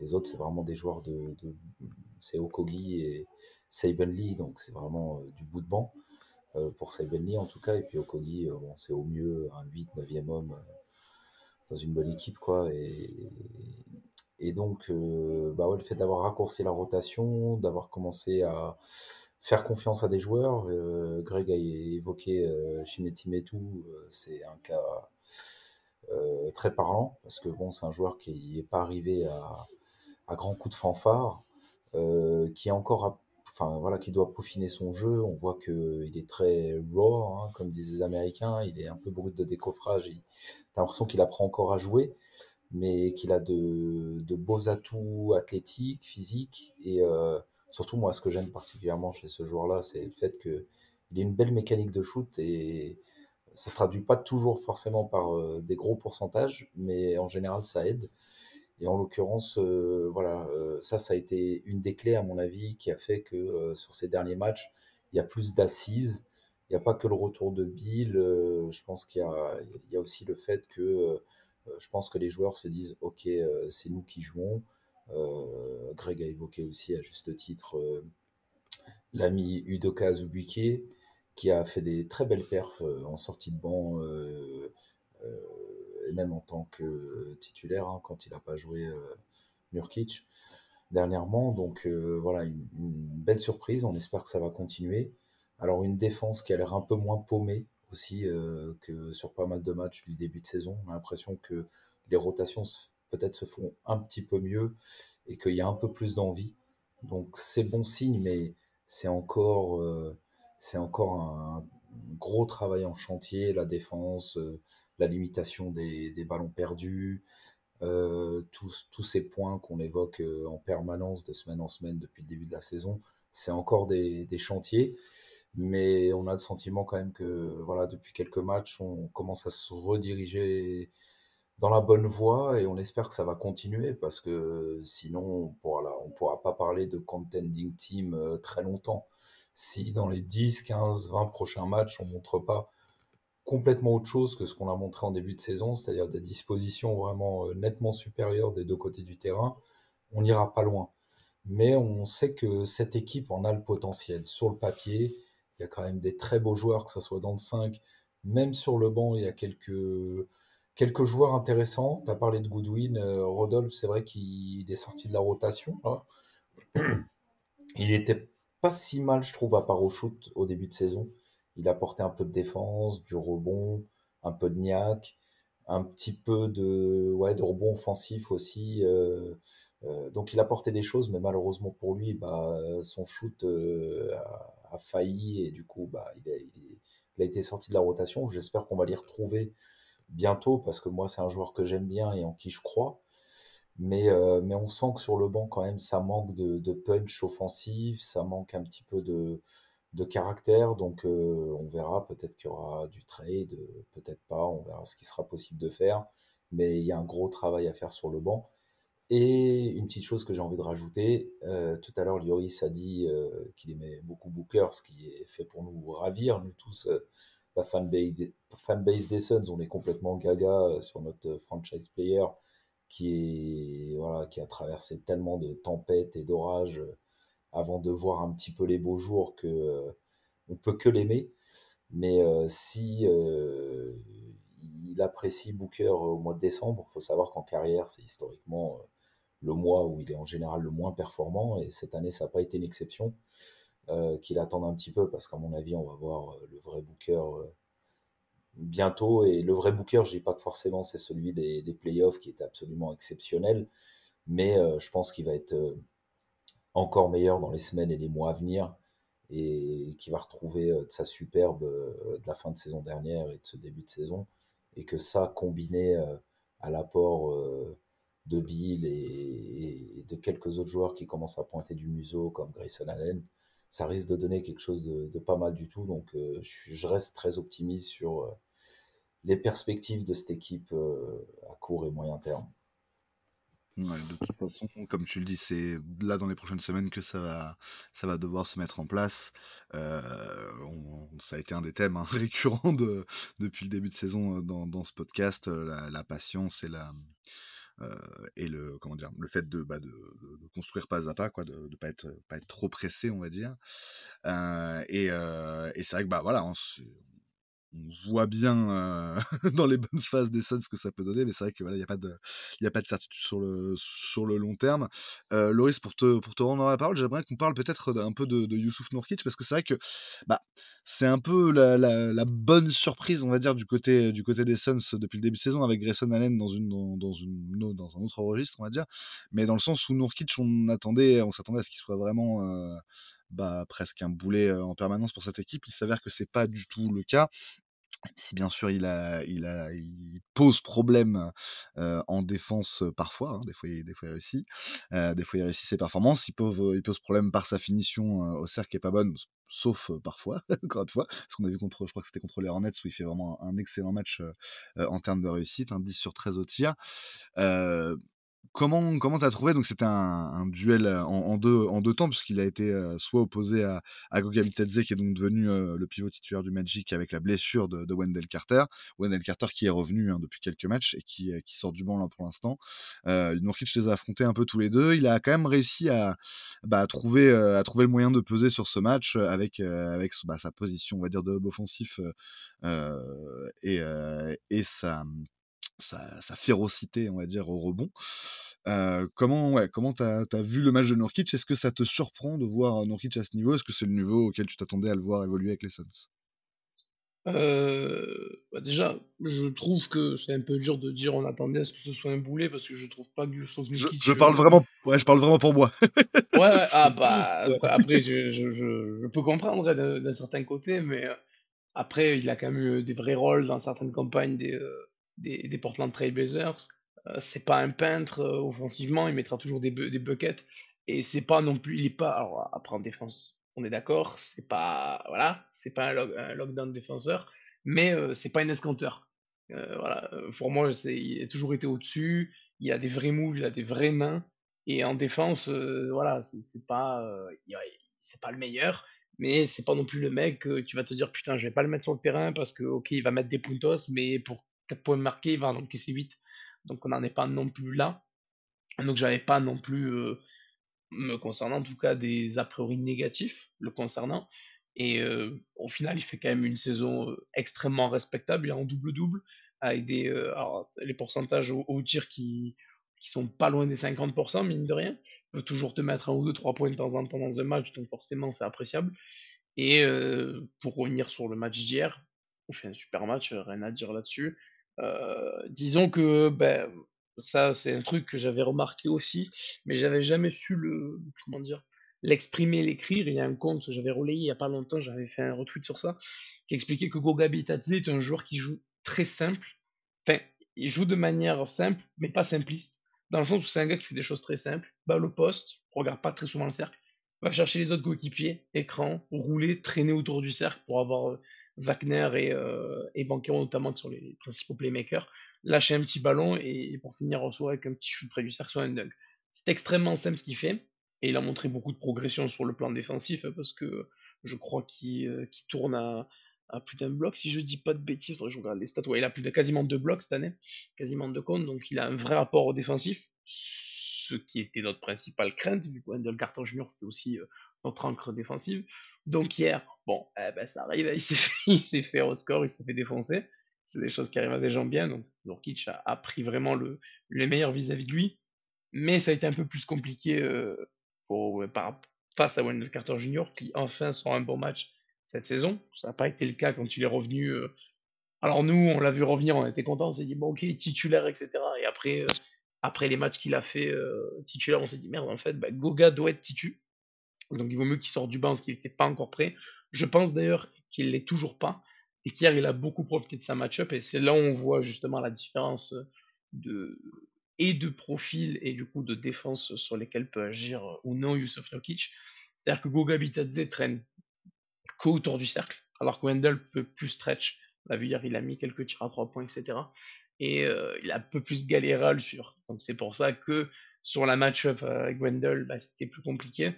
Les autres, c'est vraiment des joueurs de. c'est Okogi et Saban Lee, donc c'est vraiment euh, du bout de banc euh, pour Saban Lee en tout cas. Et puis Okogi, bon, c'est au mieux un 8, 9e homme dans une bonne équipe, quoi. Et, et donc, bah ouais, le fait d'avoir raccourci la rotation, d'avoir commencé à faire confiance à des joueurs. Euh, Greg a évoqué euh, Shineti Metu, euh, c'est un cas très parlant parce que bon, c'est un joueur qui n'est pas arrivé à, à grands coups de fanfare, qui est encore enfin voilà, qui doit peaufiner son jeu. On voit que il est très raw, hein, comme disent les Américains. Il est un peu brut de décoffrage. T'as l'impression qu'il apprend encore à jouer, mais qu'il a de, beaux atouts athlétiques, physiques et Surtout, moi, ce que j'aime particulièrement chez ce joueur-là, c'est le fait qu'il ait une belle mécanique de shoot et ça se traduit pas toujours forcément par euh, des gros pourcentages, mais en général, ça aide. Et en l'occurrence, euh, voilà, euh, ça, ça a été une des clés, à mon avis, qui a fait que sur ces derniers matchs, il y a plus d'assises. Il n'y a pas que le retour de Bill. je pense qu'il y, y a, aussi le fait que je pense que les joueurs se disent, OK, c'est nous qui jouons. Euh, Greg a évoqué aussi à juste titre euh, l'ami Udoka Azubuike qui a fait des très belles perfs euh, en sortie de banc et même en tant que titulaire hein, quand il n'a pas joué Nurkic dernièrement. Donc voilà, une, belle surprise. On espère que ça va continuer. Alors une défense qui a l'air un peu moins paumée aussi que sur pas mal de matchs du début de saison. On a l'impression que les rotations peut-être se font un petit peu mieux et qu'il y a un peu plus d'envie. Donc c'est bon signe, mais c'est encore, euh, c'est encore un gros travail en chantier, la défense, euh, la limitation des, ballons perdus, euh, tous, tous, ces points qu'on évoque en permanence de semaine en semaine depuis le début de la saison, c'est encore des, des, chantiers. Mais on a le sentiment quand même que voilà, depuis quelques matchs, on commence à se rediriger dans la bonne voie et on espère que ça va continuer parce que sinon on pourra, on pourra pas parler de contending team euh, très longtemps. Si dans les 10, 15, 20 prochains matchs on montre pas complètement autre chose que ce qu'on a montré en début de saison, c'est-à-dire des dispositions vraiment euh, nettement supérieures des deux côtés du terrain, on n'ira pas loin. Mais on sait que cette équipe en a le potentiel. Sur le papier, il y a quand même des très beaux joueurs, que ce soit dans le 5, même sur le banc, il y a quelques Quelques joueurs intéressants. Tu as parlé de Goodwin. Euh, Rodolphe, c'est vrai qu'il est sorti de la rotation. Il était pas si mal, je trouve, à part au shoot au début de saison. il apportait un peu de défense, du rebond, un peu de niaque, un petit peu de, ouais, de rebond offensif aussi. Euh, euh, donc il apportait des choses, mais malheureusement pour lui, bah, son shoot a, failli et du coup, bah, il, a, il, il a été sorti de la rotation. J'espère qu'on va l'y retrouver bientôt parce que moi, c'est un joueur que j'aime bien et en qui je crois. Mais, euh, on sent que sur le banc, quand même, ça manque de, punch offensif, ça manque un petit peu de, caractère. Donc, euh, on verra. Peut-être qu'il y aura du trade, peut-être pas. On verra ce qui sera possible de faire. Mais il y a un gros travail à faire sur le banc. Et une petite chose que j'ai envie de rajouter, euh, tout à l'heure, Lloris a dit qu'il aimait beaucoup Booker, ce qui est fait pour nous ravir, nous tous, la fanbase des, Suns, on est complètement gaga euh, sur notre franchise player qui, a traversé tellement de tempêtes et d'orages euh, avant de voir un petit peu les beaux jours que euh, on peut que l'aimer. Mais euh, si il apprécie Booker au mois de décembre, il faut savoir qu'en carrière, c'est historiquement le mois où il est en général le moins performant, et cette année, ça n'a pas été une exception. Euh, qu'il attende un petit peu, parce qu'à mon avis, on va voir le vrai Booker euh, bientôt. Et le vrai Booker, je dis pas que forcément c'est celui des, des playoffs qui est absolument exceptionnel, mais euh, je pense qu'il va être euh, encore meilleur dans les semaines et les mois à venir, et qui va retrouver euh, de sa superbe euh, de la fin de saison dernière et de ce début de saison, et que ça, combiné euh, à l'apport euh, de Bill et, de quelques autres joueurs qui commencent à pointer du museau, comme Grayson Allen, ça risque de donner quelque chose de, pas mal du tout. Donc, euh, je, reste très optimiste sur euh, les perspectives de cette équipe euh, à court et moyen terme. Ouais, de toute façon, comme tu le dis, c'est là dans les prochaines semaines que ça va, ça va devoir se mettre en place. Ça a été un des thèmes hein, récurrents de, depuis le début de saison dans, ce podcast, la, la patience et la, et le comment dire le fait de, bah, de, de, construire pas à pas quoi de, de pas être pas être trop pressé on va dire. Euh, et, euh, et c'est vrai que bah voilà on, on voit bien euh, dans les bonnes phases des Suns ce que ça peut donner, mais c'est vrai que voilà, il n'y a pas de, il a pas de certitude sur le sur le long terme. Euh, Loris, pour te pour te rendre la parole, j'aimerais qu'on parle peut-être un peu de, de Youssouf Nourkic parce que c'est vrai que bah c'est un peu la, la, la, bonne surprise, on va dire, du côté du côté des Suns depuis le début de saison avec Grayson Allen dans une dans, dans une dans un autre registre, on va dire, mais dans le sens où Nourkic on attendait, on s'attendait à ce qu'il soit vraiment euh, bah, presque un boulet en permanence pour cette équipe. Il s'avère que c'est pas du tout le cas si bien sûr il pose problème en défense parfois, hein, des fois, il, réussit, des fois il réussit ses performances. Il pose, problème par sa finition au cercle qui est pas bonne, sauf parfois, encore une fois, parce qu'on a vu contre, je crois que c'était contre les Hornets où il fait vraiment un, excellent match en termes de réussite, un 10 sur 13 au tir. Comment comment t'as trouvé? Donc c'était un, un duel en, en, deux en deux temps puisqu'il a été euh, soit opposé à, à Goga qui est donc devenu euh, le pivot titulaire du Magic avec la blessure de, de Wendell Carter. Wendell Carter qui est revenu hein, depuis quelques matchs et qui, euh, qui sort du banc là pour l'instant. Euh, Nourkic les a affrontés un peu tous les deux. Il a quand même réussi à, bah, à trouver à trouver le moyen de peser sur ce match avec avec bah, sa position on va dire de hub offensif et et sa sa, sa, férocité, on va dire, au rebond. Euh, comment ouais, comment t'as as vu le match de Nurkic? Est-ce que ça te surprend de voir Nurkic à ce niveau? Est-ce que c'est le niveau auquel tu t'attendais à le voir évoluer avec les Suns? Euh, bah déjà, je trouve que c'est un peu dur de dire on attendait à ce que ce soit un boulet parce que je trouve pas que Nurkic. Je, je parle vraiment, ouais, je parle vraiment pour moi. ouais, ouais, ah bah après, je, je, je, peux comprendre hein, d'un certain côté, mais euh, après il a quand même eu des vrais rôles dans certaines campagnes des, euh, des, des Portland Trail Blazers. Euh, c'est pas un peintre euh, offensivement, il mettra toujours des, des buckets. Et c'est pas non plus, il est pas. Alors après en défense, on est d'accord, c'est pas. Voilà, c'est pas un, log, un lockdown défenseur, mais euh, c'est pas un escanteur. Euh, voilà, pour moi, il a toujours été au-dessus, il a des vrais moves, il a des vraies mains. Et en défense, voilà, c'est pas, c'est pas le meilleur, mais c'est pas non plus le mec que tu vas te dire putain, je vais pas le mettre sur le terrain parce que, ok, il va mettre des puntos, mais pour 4 points marqués, il va en encaisser 8. Donc on n'en est pas non plus là. Donc j'avais pas non plus, euh, me concernant en tout cas, des a priori négatifs le concernant. Et euh, au final, il fait quand même une saison euh, extrêmement respectable. Il est en double-double avec des, les pourcentages au, tir qui, qui sont pas loin des 50%, mine de rien. Il peut toujours te mettre un ou deux, trois points de temps en temps dans un match, donc forcément c'est appréciable. Et pour revenir sur le match d'hier, on fait un super match, rien à dire là-dessus. Euh, disons que ben, ça, c'est un truc que j'avais remarqué aussi, mais j'avais jamais su le, comment dire, l'exprimer, l'écrire. Il y a un compte que j'avais relayé il y a pas longtemps, j'avais fait un retweet sur ça, qui expliquait que Goga Bitadze est un joueur qui joue très simple. Enfin, il joue de manière simple, mais pas simpliste. Dans le sens où c'est un gars qui fait des choses très simples. Balle au poste, regarde pas très souvent le cercle, va chercher les autres coéquipiers, écran, rouler, traîner autour du cercle pour avoir euh, Wagner et, euh, et notamment qui sont les principaux playmakers, lâcher un petit ballon et pour finir en soirée avec un petit shoot près du cercle sur un dunk. C'est extrêmement simple ce qu'il fait et il a montré beaucoup de progression sur le plan défensif hein, parce que je crois qu'il euh, tourne à, plus d'un bloc, si je dis pas de bêtises, les stats, ouais, il a quasiment deux blocs cette année, quasiment deux comptes, donc il a un vrai rapport au défensif, ce qui était notre principale crainte, vu que Wendell Carter Jr. c'était aussi euh, notre encre défensive. Donc hier, bon, eh ben, ça arrive, il s'est fait, fait au score, il s'est fait défoncer. C'est des choses qui arrivent à des gens bien, donc Nurkic a, a pris vraiment le, le meilleur vis-à-vis de lui, mais ça a été un peu plus compliqué euh, pour, par, face à Wendell Carter Jr., qui enfin sort un bon match cette saison. Ça n'a pas été le cas quand il est revenu. Euh. Alors nous, on l'a vu revenir, on était contents, on s'est dit, bon ok, titulaire, etc. Et après, euh, après les matchs qu'il a fait titulaire, on s'est dit, merde, en fait, bah, Goga doit être titu. Donc il vaut mieux qu'il sorte du banc parce qu'il n'était pas encore prêt. Je pense d'ailleurs qu'il l'est toujours pas. Et qu'hier, il a beaucoup profité de sa match-up. Et c'est là où on voit justement la différence de, et de profil et du coup de défense sur lesquels peut agir ou non Yusuf Nokic. C'est-à-dire que Goga Bitadze traîne autour du cercle, alors que Wendell peut plus stretch. On l'a vu hier, il a mis quelques tirs à trois points, etc. Et euh, il a un peu plus galéré à le suivre. Donc c'est pour ça que sur la match-up avec Wendell, bah, c'était plus compliqué.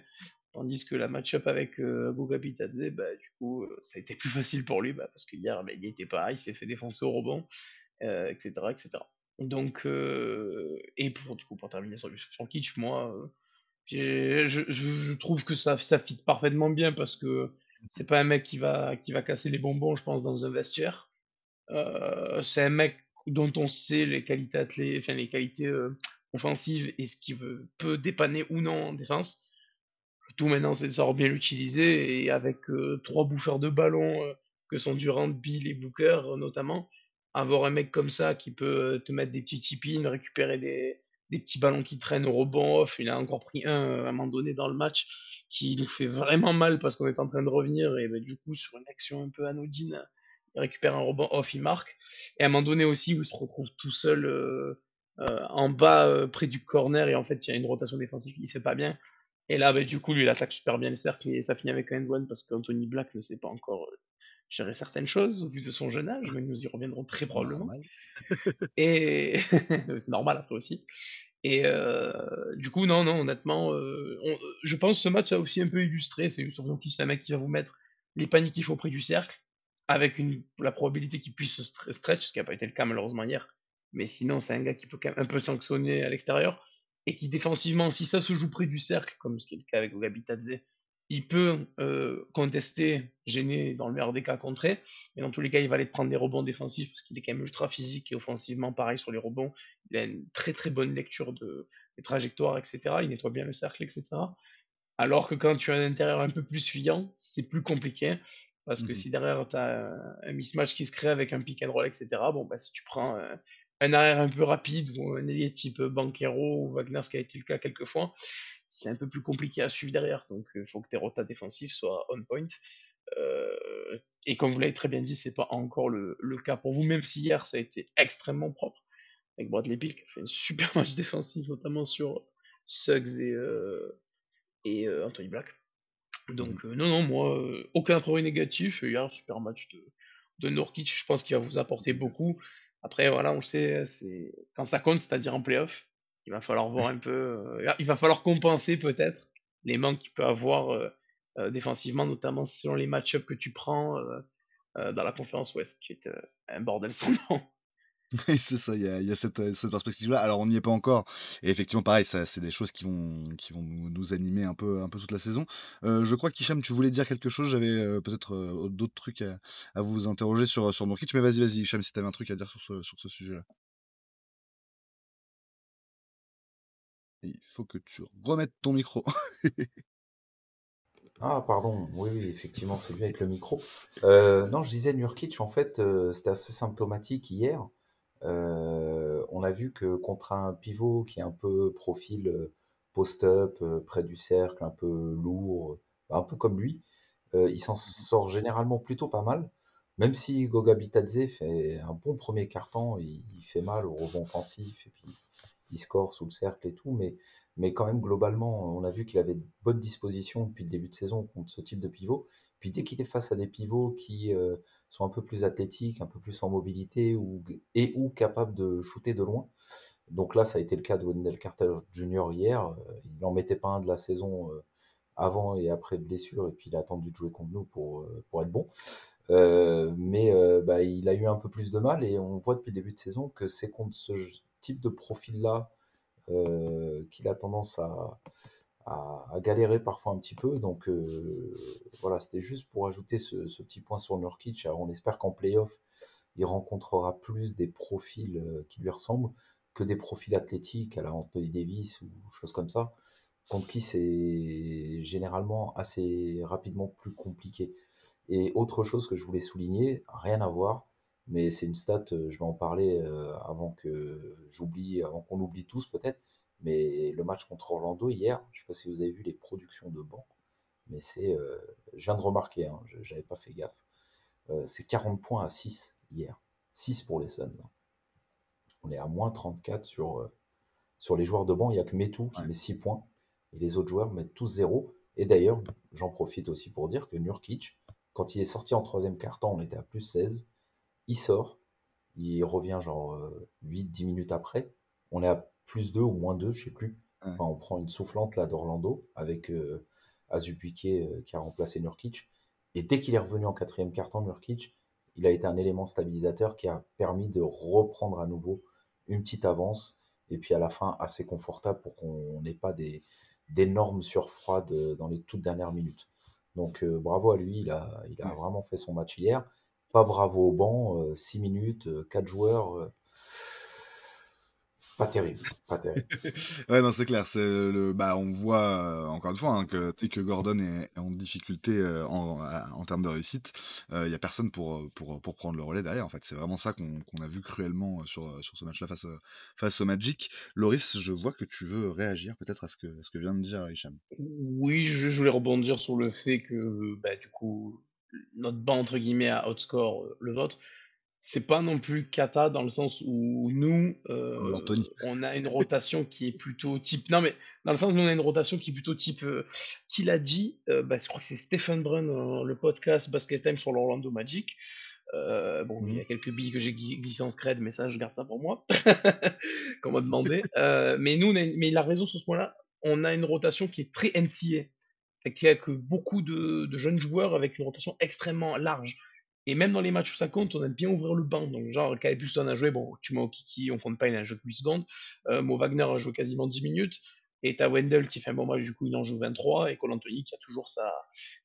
Tandis que la match-up avec euh, Bitadze, bah, du coup, euh, ça a été plus facile pour lui, bah, parce qu'hier, bah, il était pas, il s'est fait défoncer au rebond, etc., euh, etc. Donc, et pour, terminer sur le Kitsch, moi, je, je, trouve que ça, ça fit parfaitement bien parce que c'est pas un mec qui va, qui va casser les bonbons, je pense, dans un vestiaire. Euh, c'est un mec dont on sait les qualités, athlé... enfin, les qualités euh, offensives et ce qui peut dépanner ou non en défense. Tout maintenant, c'est de savoir bien l'utiliser et avec euh, trois bouffeurs de ballon que sont Durant, Bill et Booker notamment, avoir un mec comme ça qui peut te mettre des petits tipines, récupérer des, petits ballons qui traînent au rebond off. Il a encore pris un euh, à un moment donné dans le match qui nous fait vraiment mal parce qu'on est en train de revenir et bah, du coup sur une action un peu anodine, il récupère un rebond off, il marque. Et à un moment donné aussi où il se retrouve tout seul euh, euh, en bas près du corner et en fait il y a une rotation défensive qui ne fait pas bien. Et là, bah, du coup, lui, il attaque super bien le cercle et ça finit avec un one parce qu'Anthony Black ne sait pas encore gérer certaines choses au vu de son jeune âge, mais nous y reviendrons très probablement. et c'est normal après aussi. Et euh, du coup, non, non, honnêtement, euh, je pense que ce match a aussi un peu illustré. C'est Youssef qui c'est un mec qui va vous mettre les paniques qu'il faut près du cercle, avec une, la probabilité qu'il puisse se stretch, ce qui n'a pas été le cas malheureusement hier. Mais sinon, c'est un gars qui peut quand même un peu sanctionner à l'extérieur, et qui défensivement, si ça se joue près du cercle, comme ce qui est le cas avec Ogabi Tadze, il peut euh, contester, gêner dans le meilleur des cas, contrer, mais dans tous les cas, il va aller prendre des rebonds défensifs parce qu'il est quand même ultra physique et offensivement pareil sur les rebonds. Il a une très très bonne lecture de, des trajectoires, etc. Il nettoie bien le cercle, etc. Alors que quand tu as un intérieur un peu plus fuyant, c'est plus compliqué parce que mmh si derrière tu as un mismatch qui se crée avec un pick and roll, etc., bon, bah, si tu prends euh, un arrière un peu rapide ou un ailier type Banquero ou Wagner, ce qui a été le cas quelques fois, c'est un peu plus compliqué à suivre derrière. Donc il faut que tes rotas défensifs soient on point. Euh, et comme vous l'avez très bien dit, c'est pas encore le, le, cas pour vous, même si hier ça a été extrêmement propre. Avec Bradley Bill qui a fait une super match défensif, notamment sur Suggs et, euh, et euh, Anthony Black. Donc mmh. non, non, moi, aucun trouvé négatif. Hier, super match de, de Norkic, je pense qu'il va vous apporter beaucoup. Après, voilà, on le sait, c'est quand ça compte, c'est-à-dire en playoff, il va falloir voir un peu, euh, il va falloir compenser peut-être les manques qu'il peut avoir euh, euh, défensivement, notamment selon les match-ups que tu prends dans la conférence Ouest, qui est un bordel sans nom. C'est ça, il y a, euh, cette perspective-là. Alors, on n'y est pas encore. Et effectivement, pareil, ça, c'est des choses qui vont, nous, animer un peu, toute la saison. Euh, je crois qu'Hicham, tu voulais dire quelque chose. J'avais euh, peut-être d'autres trucs à, vous interroger sur, sur. Mais vas-y, vas-y, Hicham, si tu avais un truc à dire sur ce, sujet-là. Il faut que tu remettes ton micro. Ah, pardon, oui, oui, effectivement, c'est lui avec le micro. Non, je disais Nurkic, en fait, c'était assez symptomatique hier. Euh, on a vu que contre un pivot qui est un peu profil euh, post-up, euh, près du cercle, un peu lourd, un peu comme lui, il s'en sort généralement plutôt pas mal. Même si Goga Bitadze fait un bon premier carton, il, fait mal au rebond offensif et puis il score sous le cercle et tout, mais, mais quand même globalement, on a vu qu'il avait de bonnes dispositions depuis le début de saison contre ce type de pivot. Puis dès qu'il est face à des pivots qui sont un peu plus athlétiques, un peu plus en mobilité ou, et ou capables de shooter de loin, donc là, ça a été le cas de Wendell Carter Jr. hier. Euh, Il n'en mettait pas un de la saison euh, avant et après blessure, et puis il a attendu de jouer contre nous pour, euh, pour être bon. Mais bah, il a eu un peu plus de mal, et on voit depuis le début de saison que c'est contre ce type de profil-là qu'il a tendance à, à, galérer parfois un petit peu. Donc euh, voilà, c'était juste pour ajouter ce, petit point sur Nurkic. Alors, on espère qu'en playoff, il rencontrera plus des profils euh, qui lui ressemblent que des profils athlétiques à la Anthony Davis ou choses comme ça, contre qui c'est généralement assez rapidement plus compliqué. Et autre chose que je voulais souligner, rien à voir, mais c'est une stat, euh, je vais en parler avant que j'oublie, avant qu'on oublie tous peut-être, mais le match contre Orlando hier, je sais pas si vous avez vu les productions de banc, mais c'est, euh, je viens de remarquer, hein, je- j'avais pas fait gaffe, euh, c'est 40 points à 6 hier, 6 pour les Suns. hein. On est à moins 34 sur, euh, sur les joueurs de banc, il n'y a que Metou qui Ouais. met 6 points, et les autres joueurs mettent tous 0. Et d'ailleurs, j'en profite aussi pour dire que Nurkic, quand il est sorti en troisième quart-temps, on était à plus 16, il sort, il revient genre 8-10 minutes après, on est à plus 2 ou moins 2, je sais plus. Ouais. Enfin, on prend une soufflante là d'Orlando avec euh, euh, qui a remplacé Nurkic. Et dès qu'il est revenu en quatrième quart-temps, Nurkic, il a été un élément stabilisateur qui a permis de reprendre à nouveau une petite avance et puis à la fin assez confortable pour qu'on n'ait pas d'énormes surfroides euh, dans les toutes dernières minutes. Donc euh, bravo à lui, il a, il a Ouais. vraiment fait son match hier. Pas bravo au banc, 6 minutes, 4 joueurs. Euh, pas terrible, pas terrible. Ouais, non, c'est clair. C'est le, bah, on voit euh, encore une fois hein, que dès que Gordon est, est en difficulté euh, en, en termes de réussite, il y a personne pour, euh, pour, pour prendre le relais derrière. En fait, c'est vraiment ça qu'on qu'on a vu cruellement euh, sur, euh, sur ce match-là face, euh, face au Magic. Loris, je vois que tu veux réagir peut-être à ce que, à ce que vient de dire Hicham. Oui, je, je voulais rebondir sur le fait que, bah, du coup, notre banc, entre guillemets, à outscore euh, le vôtre. C'est pas non plus cata dans le sens où nous, euh, on a une rotation qui est plutôt type. Non, mais dans le sens où nous, on a une rotation qui est plutôt type. euh, qui l'a dit euh, bah, Je crois que c'est Stephen Brun, dans le podcast Basket Time sur l'Orlando Magic. Bon, il y a quelques billes que j'ai glissées en scred, mais ça, je garde ça pour moi. Qu'on m'a demandé. Mais nous, on a une- mais il a raison sur ce point-là. On a une rotation qui est très NCA. Y a que beaucoup de, de jeunes joueurs avec une rotation extrêmement large. Et même dans les matchs où ça compte, on aime bien ouvrir le banc. Donc, genre, Houston a joué, bon, au Kiki, on compte pas, il a joué que 8 secondes. Euh, Mo Wagner a joué quasiment 10 minutes. Et t'as Wendell qui fait un bon match, du coup, il en joue 23. Et Cole qui a toujours sa,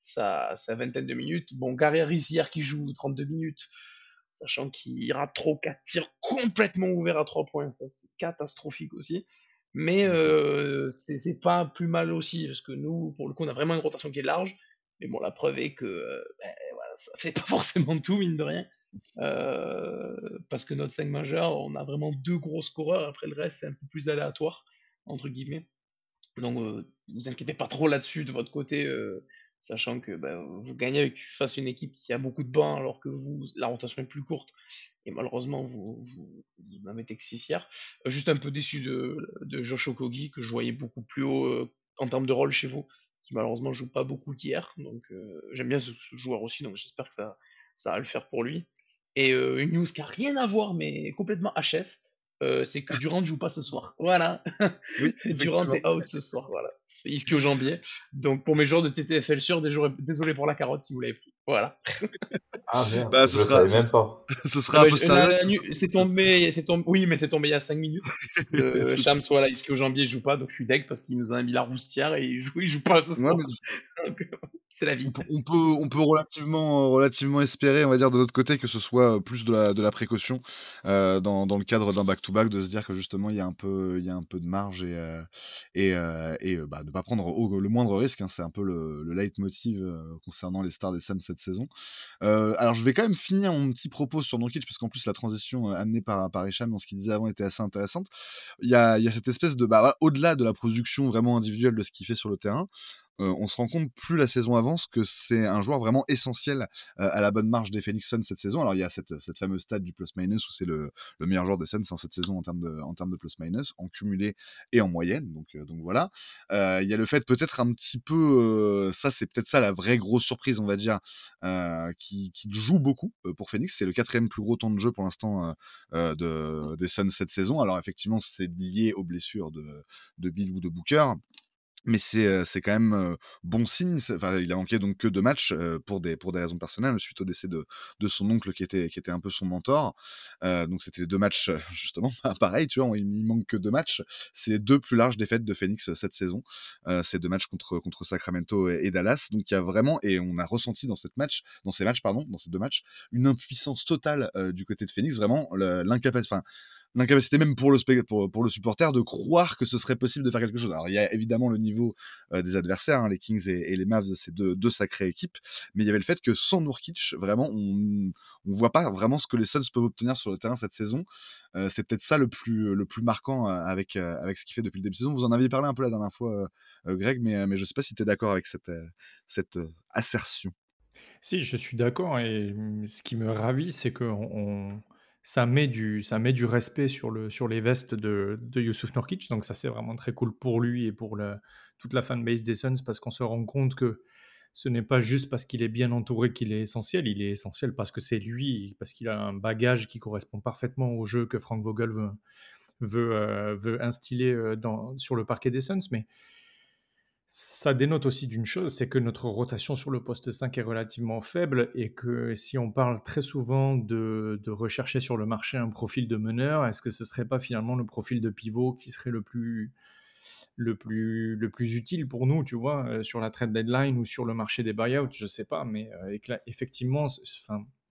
sa, vingtaine de minutes. Bon, Gary Harris hier qui joue 32 minutes, sachant qu'il rate trop 4 tirs complètement ouverts à 3 points. Ça, c'est catastrophique aussi. Mais euh, c'est pas plus mal aussi, parce que nous, pour le coup, on a vraiment une rotation qui est large. Mais bon, la preuve est que euh, ben, voilà, ça fait pas forcément tout, mine de rien. Euh, parce que notre 5 majeur, on a vraiment deux gros scoreurs, après le reste, c'est un peu plus aléatoire, entre guillemets. Donc, euh, vous inquiétez pas trop là-dessus de votre côté, euh, sachant que ben, vous gagnez face à une équipe qui a beaucoup de bancs, alors que vous, la rotation est plus courte. Et malheureusement, vous, vous, vous n'en mettez que 6 hier. Juste un peu déçu de, de Josh Okogi, que je voyais beaucoup plus haut en termes de rôle chez vous, qui malheureusement joue pas beaucoup hier. Donc, euh, j'aime bien ce, ce joueur aussi, donc j'espère que ça, ça va le faire pour lui. Et euh, une news qui a rien à voir, mais complètement HS, euh, c'est que Durant ne joue pas ce soir. Voilà. Oui, Durant est out ce soir. Voilà. C'est ischio jambier. Donc pour mes joueurs de TTFL sûr, désolé désolé pour la carotte si vous l'avez pris. Voilà. Ah merde, Bah, je ce sera- savais même pas. Ce sera Ah bah, c'est tombé, c'est tombé, oui, mais c'est tombé il y a 5 minutes. Euh, Shams, voilà, ischio jambier, il joue pas, donc je suis deg parce qu'il nous a mis la roustière et il joue, il joue pas ce Ouais, soir. mais Donc, C'est la vie. On peut, on peut, on peut relativement, relativement espérer, on va dire, de notre côté, que ce soit plus de la, de la précaution euh, dans, dans le cadre d'un back-to-back, de se dire que justement il y a un peu, il y a un peu de marge et, euh, et, euh, et euh, bah, de pas prendre au- le moindre risque. hein, c'est un peu le, le leitmotiv euh, concernant les stars des Suns cette saison. Alors je vais quand même finir mon petit propos sur Nurkic, parce qu'en plus la transition euh, amenée par, par dans ce qu'il disait avant était assez intéressante. Il y a, cette espèce de, bah, au-delà de la production vraiment individuelle de ce qu'il fait sur le terrain, euh, on se rend compte plus la saison avance que c'est un joueur vraiment essentiel euh, à la bonne marche des Phoenix Suns cette saison. Alors il y a cette, fameuse stade du plus-minus où c'est le, le meilleur joueur des Suns en cette saison en termes de, en termes de plus-minus, en cumulé et en moyenne. Donc, euh, voilà. Il y a le fait peut-être un petit peu, ça c'est peut-être ça la vraie grosse surprise, on va dire, qui, joue beaucoup pour Phoenix. C'est le quatrième plus gros temps de jeu pour l'instant de, des Suns cette saison. Alors effectivement c'est lié aux blessures de, de Bill ou de Booker. Mais c'est c'est quand même bon signe. Enfin, il a manqué donc que deux matchs pour des pour des raisons personnelles suite au décès de, de son oncle qui était qui était un peu son mentor. Euh, donc c'était deux matchs justement pareil. Tu vois, il, manque que deux matchs. C'est deux plus larges défaites de Phoenix cette saison. Euh, ces deux matchs contre contre Sacramento et, et Dallas. Donc il y a vraiment et on a ressenti dans cette match dans ces matchs pardon dans ces deux matchs une impuissance totale euh, du côté de Phoenix. Vraiment l'incapacité. L'incapacité même pour le, pour, pour le supporter de croire que ce serait possible de faire quelque chose. Alors il y a évidemment le niveau euh, des adversaires, hein, les Kings et, les Mavs, c'est deux, deux sacrées équipes, mais il y avait le fait que sans Nurkic, vraiment, on on voit pas vraiment ce que les Suns peuvent obtenir sur le terrain cette saison. Euh, c'est peut-être ça le plus, le plus marquant euh, avec, euh, avec ce qu'il fait depuis le début de saison. Vous en aviez parlé un peu la dernière fois, euh, euh, Greg, mais, euh, mais je sais pas si tu es d'accord avec cette, euh, cette euh, assertion. Si, je suis d'accord et mmh, ce qui me ravit, c'est que on on ça met du ça met du respect sur le sur les vestes de de Youssouf Nurkic, donc ça, c'est vraiment très cool pour lui et pour le toute la fanbase des Suns parce qu'on se rend compte que ce n'est pas juste parce qu'il est bien entouré qu'il est essentiel, il est essentiel parce que c'est lui, parce qu'il a un bagage qui correspond parfaitement au jeu que Frank Vogel veut veut, heu, veut instiller, heu, dans sur le parquet des Suns, mais ça dénote aussi d'une chose, c'est que notre rotation sur le poste 5 est relativement faible et que si on parle très souvent de, rechercher sur le marché un profil de meneur, est-ce que ce serait pas finalement le profil de pivot qui serait le plus, le plus, le plus utile pour nous, tu vois, euh, sur la trade deadline ou sur le marché des buyouts, je sais pas, mais euh, effectivement,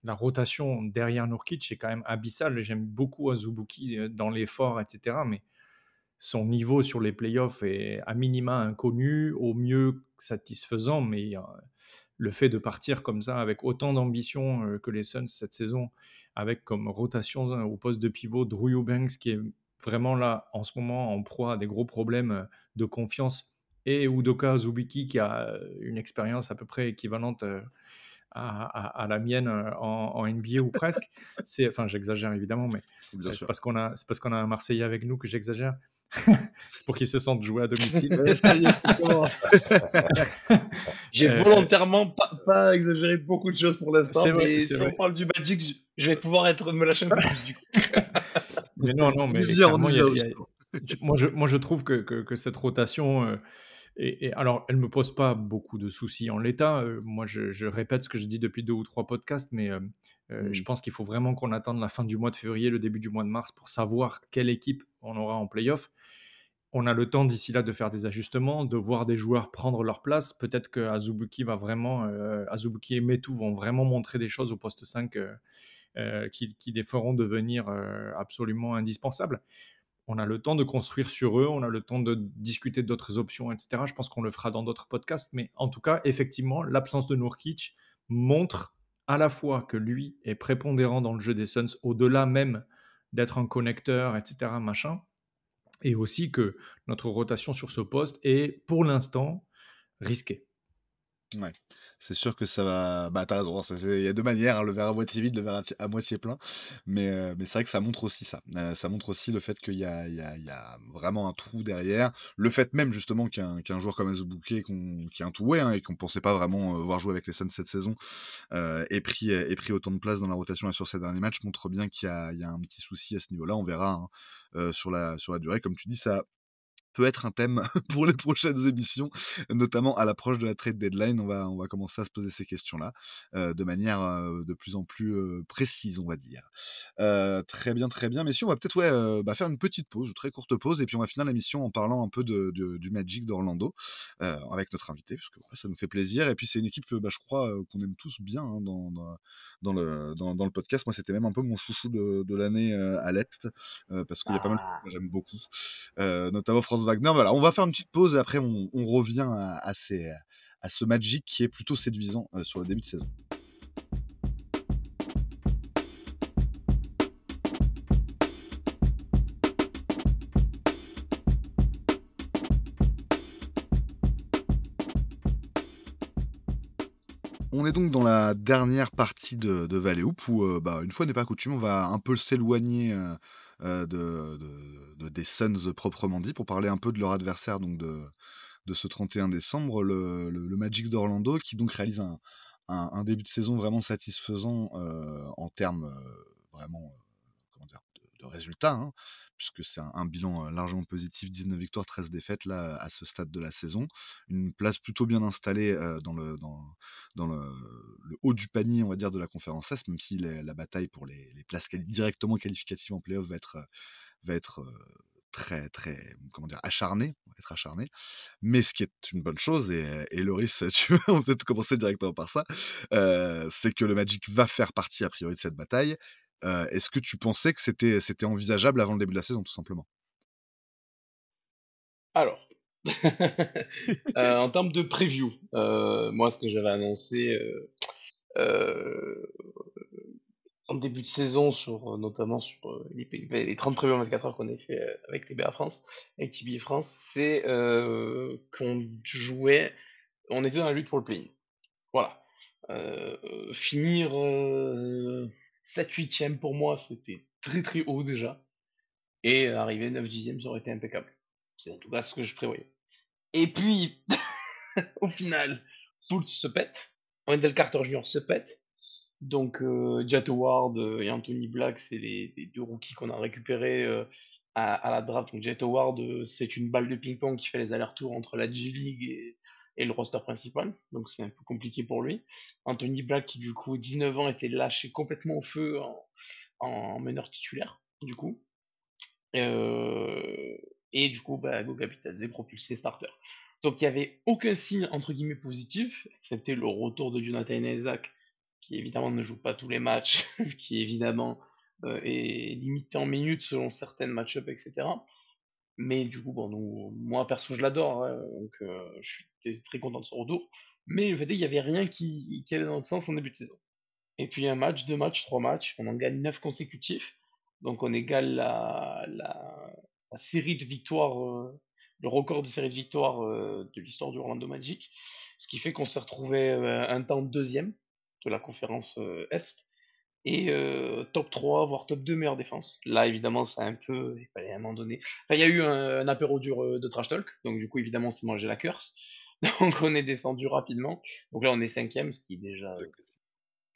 la rotation derrière Nurkic est quand même abyssale. J'aime beaucoup Azubuki euh, dans l'effort, etc. Mais son niveau sur les playoffs est à minima inconnu, au mieux satisfaisant, mais euh, le fait de partir comme ça avec autant d'ambition euh, que les Suns cette saison, avec comme rotation euh, au poste de pivot Drew Eubanks qui est vraiment là en ce moment en proie à des gros problèmes de confiance et Udoka Zubiki qui a une expérience à peu près équivalente à, à- à la mienne euh, en, en NBA ou presque. C'est, enfin, j'exagère évidemment, mais euh, c'est parce qu'on a, c'est parce qu'on a un Marseillais avec nous que j'exagère. c'est pour qu'ils se sentent jouer à domicile. J'ai Euh, volontairement pas, pas exagéré beaucoup de choses pour l'instant, mais si vrai. on parle du Magic, je, vais pouvoir être me lâcher un peu plus du coup. Mais non, non, On mais moi, je, moi, je trouve que, que, que cette rotation, euh, et, et alors, elle me pose pas beaucoup de soucis en l'état. Euh, moi, je, je répète ce que je dis depuis deux ou trois podcasts, mais euh, euh, je pense qu'il faut vraiment qu'on attende la fin du mois de février, le début du mois de mars, pour savoir quelle équipe on aura en playoff. On a le temps d'ici là de faire des ajustements, de voir des joueurs prendre leur place. Peut-être que Azubuki va vraiment, Azubuki et Metu vont vraiment montrer des choses au poste 5 euh, euh, qui, qui les feront devenir absolument indispensables. On a le temps de construire sur eux, on a le temps de discuter d'autres options, etc. Je pense qu'on le fera dans d'autres podcasts, mais en tout cas, effectivement, l'absence de Nurkic montre à la fois que lui est prépondérant dans le jeu des Suns, au-delà même d'être un connecteur, etc., machin, et aussi que notre rotation sur ce poste est, pour l'instant, risquée. C'est sûr que ça va. Bah, t'as raison. c'est- Il y a deux manières, hein, le verre à moitié vide, le verre à, ti- à moitié plein. Mais, euh, mais c'est vrai que ça montre aussi ça. Euh, ça montre aussi le fait qu'il y a, y a- y a vraiment un trou derrière. Le fait même, justement, qu'un joueur comme Azubuike, qu'on- qui est un tout-way, hein, et qu'on pensait pas vraiment euh, voir jouer avec les Suns cette saison, ait, pris, autant de place dans la rotation sur ces derniers matchs, montre bien qu'il y a, un petit souci à ce niveau-là. On verra hein, sur la durée. Comme tu dis, ça peut être un thème pour les prochaines émissions, notamment à l'approche de la trade deadline. On va, on va commencer à se poser ces questions-là euh, de manière euh, de plus en plus euh, précise, on va dire. Très bien, très bien. Messieurs, on va peut-être ouais, bah, faire une petite pause, une très courte pause, et puis on va finir l'émission en parlant un peu de, de- du Magic d'Orlando avec notre invité, parce que ça nous fait plaisir. Et puis c'est une équipe, bah, je crois, qu'on aime tous bien hein, dans, dans, dans le, dans, dans le podcast. Moi, c'était même un peu mon chouchou de, de l'année à l'Est, parce qu'il y a pas mal de Ah. que j'aime beaucoup, notamment Voilà, on va faire une petite pause et après on, revient à, ce Magic qui est plutôt séduisant euh, sur le début de saison. On est donc dans la dernière partie de, de Valley Hoop où, euh, bah, une fois n'est pas coutume, on va un peu s'éloigner euh, de, de- de- des Suns proprement dit pour parler un peu de leur adversaire donc de, ce 31 décembre, le, Magic d'Orlando qui donc réalise un, début de saison vraiment satisfaisant euh, en termes euh, vraiment euh, de, résultats, hein, puisque c'est un, bilan largement positif, 19 victoires, 13 défaites là à ce stade de la saison. Une place plutôt bien installée dans, le, dans, le, haut du panier, on va dire, de la conférence Est, même si la bataille pour les, places directement qualificatives en playoff va être, va être très, très, comment dire, acharnée, va être acharnée. Mais ce qui est une bonne chose, et, et Loris, tu vas peut-être commencer directement par ça, c'est que le Magic va faire partie a priori de cette bataille. Euh, Est-ce que tu pensais que c'était envisageable avant le début de la saison, tout simplement? Alors, euh, en termes de preview, euh, moi, ce que j'avais annoncé en début de saison, sur, notamment sur les, les 30 premières 24 heures qu'on a fait avec TBA France, avec TBA France, c'est qu'on jouait, on était dans la lutte pour le play-in. Voilà. Finir 7-8ème pour moi, c'était très très haut déjà. Et arriver 9-10ème, ça aurait été impeccable. C'est en tout cas ce que je prévoyais. Et puis, au final, Fultz se pète. Wendell Carter Jr. se pète. Donc, euh, Jet Howard euh, et Anthony Black, c'est les, deux rookies qu'on a récupérés euh, à, la draft. Donc, Jet Howard, euh, c'est une balle de ping-pong qui fait les allers-retours entre la G-League et, et le roster principal. Donc, c'est un peu compliqué pour lui. Anthony Black, qui du coup, 19 ans, était lâché complètement au feu en, en meneur titulaire, du coup. Euh, et du coup, bah, Goga Bitadze propulsé starter. Donc il n'y avait aucun signe entre guillemets positif, excepté le retour de Jonathan Isaac, qui évidemment ne joue pas tous les matchs, qui évidemment euh, est limité en minutes selon certaines match-ups, etc. Mais du coup, bon, nous, moi perso, je l'adore, hein, donc je suis très content de son retour. Mais le fait est n'y avait rien qui, allait dans notre sens en début de saison. Et puis un match, deux matchs, trois matchs, on en gagne neuf consécutifs. Donc on égale la, série de victoires, le record de série de victoires de l'histoire du Orlando Magic. Ce qui fait qu'on s'est retrouvé un temps deuxième de la conférence Est. Et euh, top 3, voire top 2 meilleure défense. Là, évidemment, c'est un peu. Il fallait à un moment donné. Enfin, il y a eu un, un apéro dur euh, de trash talk. Donc, du coup, évidemment, on s'est mangé la curse. Donc, on est descendu rapidement. Donc là, on est cinquième, ce qui est déjà euh,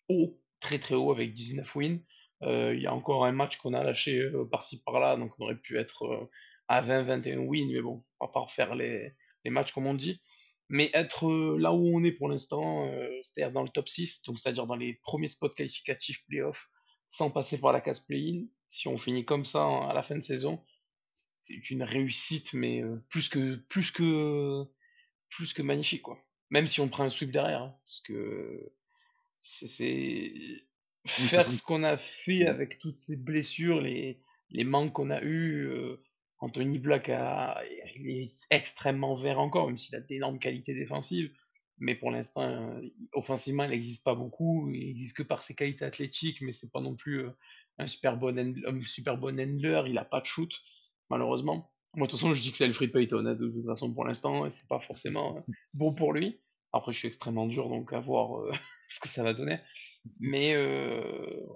haut, très très haut, avec 19 wins. Euh, Il y a encore un match qu'on a lâché euh, par-ci par-là, donc on aurait pu être à 20-21 wins, mais bon, on va pas refaire les, les matchs comme on dit. Mais être euh, là où on est pour l'instant, euh, c'est-à-dire dans le top 6, donc c'est-à-dire dans les premiers spots qualificatifs playoff, sans passer par la case play-in, si on finit comme ça à la fin de saison, c'est une réussite, mais euh, plus que plus que plus que magnifique, quoi. Même si on prend un sweep derrière, hein, parce que c'est c'est faire ce qu'on a fait avec toutes ces blessures, les, les manques qu'on a eus. euh, Anthony Black il est extrêmement vert encore, même s'il a d'énormes qualités défensives. Mais pour l'instant, euh, offensivement, il n'existe pas beaucoup. Il n'existe que par ses qualités athlétiques, mais c'est pas non plus euh, un super bon, un super bon handler. Il n'a pas de shoot, malheureusement. Moi, de toute façon, je dis que c'est Alfred Payton, hein, de toute façon, pour l'instant, et c'est pas forcément euh, bon pour lui. Après, je suis extrêmement dur, donc à voir ce que ça va donner. Mais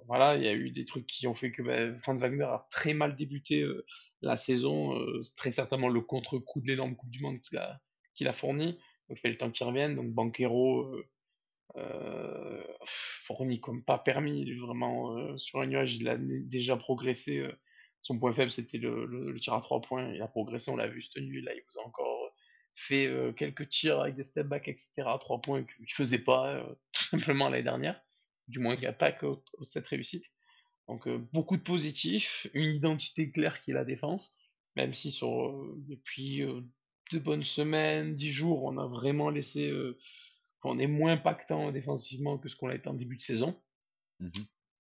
voilà, il y a eu des trucs qui ont fait que ben, Franz Wagner a très mal débuté la saison. euh, très certainement le contre-coup de l'énorme Coupe du Monde qu'il a, fourni. Il fait le temps qu'il revienne. Donc, Banquero euh, euh, fourni comme pas permis. Vraiment, sur un nuage, il a déjà progressé son point faible, c'était le, tir à trois points. Il a progressé, on l'a vu cette nuit. Là, il vous a encore fait quelques tirs avec des step back, etc. à trois points qu'il ne faisait pas tout simplement l'année dernière. Du moins, qu'il n'y a pas que cette réussite. Donc, euh, beaucoup de positifs, une identité claire qui est la défense, même si sur, depuis deux bonnes semaines, dix jours, on a vraiment laissé. on est moins impactant défensivement que ce qu'on a été en début de saison. Mmh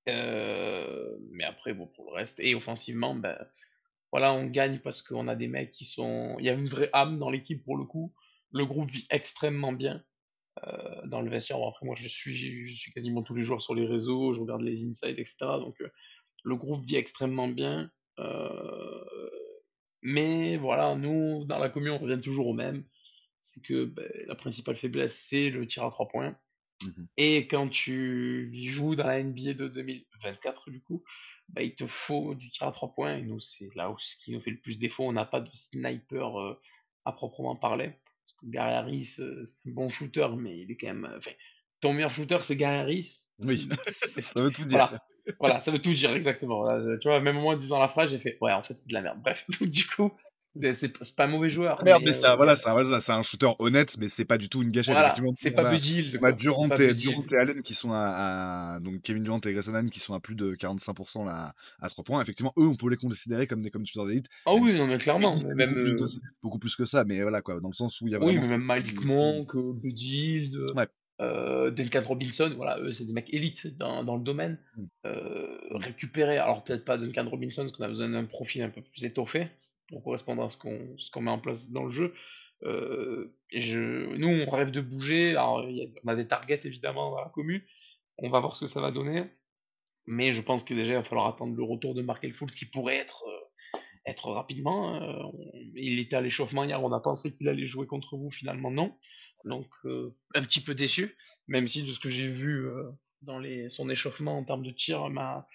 mais après, bon, pour le reste, et offensivement, ben, voilà, on gagne parce qu'on a des mecs qui sont. Il y a une vraie âme dans l'équipe pour le coup. Le groupe vit extrêmement bien dans le vestiaire. après, moi, je suis, je suis quasiment tous les jours sur les réseaux, je regarde les insides, etc. Donc, le groupe vit extrêmement bien. mais voilà, nous, dans la commune, on revient toujours au même. C'est que ben, la principale faiblesse, c'est le tir à trois points. Mmh et quand tu joues dans la NBA de 2024, du coup, bah, il te faut du tir à trois points. Et nous, c'est là où ce qui nous fait le plus défaut. On n'a pas de sniper euh, à proprement parler. Gary Harris, euh, c'est un bon shooter, mais il est quand même. Enfin, ton meilleur shooter, c'est Gary Harris. Oui, ça veut tout dire. Voilà. ça veut tout dire, exactement. tu vois, même moi, en disant la phrase, j'ai fait Ouais, en fait, c'est de la merde. Bref, du coup, c'est pas un mauvais joueur. Ah, merde, mais, ça, euh, voilà, c'est un, shooter honnête, mais c'est pas du tout une gâchette. c'est pas Budil. On a Durant et, Durant et Allen qui sont à, donc Kevin Durant et Grayson Allen qui sont à plus de 45% là, à 3 points. Effectivement, eux, on peut les considérer comme des comme shooters d'élite. Ah oui, non, mais clairement. même, beaucoup, plus, beaucoup, plus que ça, mais voilà quoi, dans le sens où il y a vraiment. Oui, mais même Malik Monk, Budil. Ouais euh, Duncan Robinson, voilà, eux, c'est des mecs élites dans, dans le domaine. Mm. Euh, récupérer, alors peut-être pas Duncan Robinson, parce qu'on a besoin d'un profil un peu plus étoffé pour correspondre à ce qu'on met en place dans le jeu. Euh, et je, nous, on rêve de bouger. Alors, on a des targets évidemment dans la commune. On va voir ce que ça va donner. Mais je pense que déjà, il va falloir attendre le retour de Markel Fultz qui pourrait être, euh, être rapidement. Euh, il était à l'échauffement hier, on a pensé qu'il allait jouer contre vous, finalement non. Donc euh, un petit peu déçu, même si de ce que j'ai vu euh, dans les, son échauffement en termes de tir m'a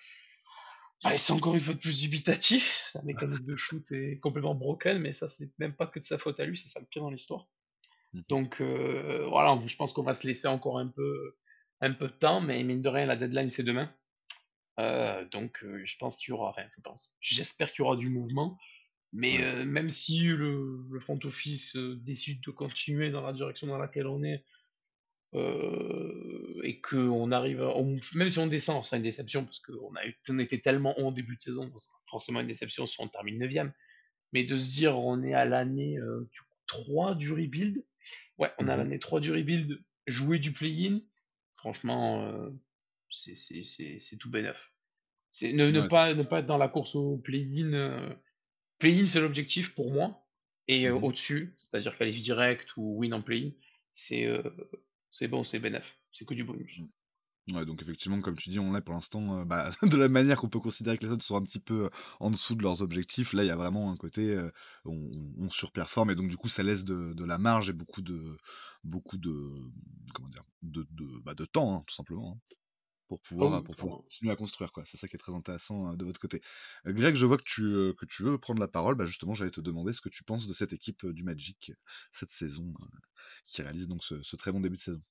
laissé encore une fois de plus dubitatif. Sa mécanique de shoot est complètement broken, mais ça c'est même pas que de sa faute à lui, c'est ça le pire dans l'histoire. Mmh. Donc euh, voilà, je pense qu'on va se laisser encore un peu, un peu de temps, mais mine de rien, la deadline c'est demain. donc je pense qu'il y aura, enfin je pense, j'espère qu'il y aura du mouvement. Mais même si le, le front office décide de continuer dans la direction dans laquelle on est, et qu'on arrive, même si on descend, ce sera une déception parce qu'on on était tellement haut en début de saison, ce sera forcément une déception si on termine 9ème. Mais de se dire, on est à l'année 3 du rebuild, ouais, on est à mmh l'année 3 du rebuild, jouer du play-in, franchement, c'est tout bénef. Ne, ne, pas, ne pas être dans la course au play-in Play-in, c'est l'objectif pour moi. Et euh, mmh au-dessus, c'est-à-dire qualif direct ou win en play-in, c'est euh, c'est bon, c'est bénéf. C'est que du bonus. Mmh. Ouais, donc effectivement, comme tu dis, on est pour l'instant, euh, bah, de la manière qu'on peut considérer que les autres sont un petit peu en dessous de leurs objectifs, là il y a vraiment un côté, on, on, surperforme et donc du coup ça laisse de, de, la marge et beaucoup de, beaucoup de, comment dire, de, de, bah, de temps, hein, tout simplement. Hein pour pouvoir, ah pour pouvoir continuer à construire. quoi. C'est ça qui est très intéressant de votre côté. Greg, je vois que tu, que tu veux prendre la parole. Bah, justement, j'allais te demander ce que tu penses de cette équipe du Magic cette saison qui réalise donc ce, très bon début de saison.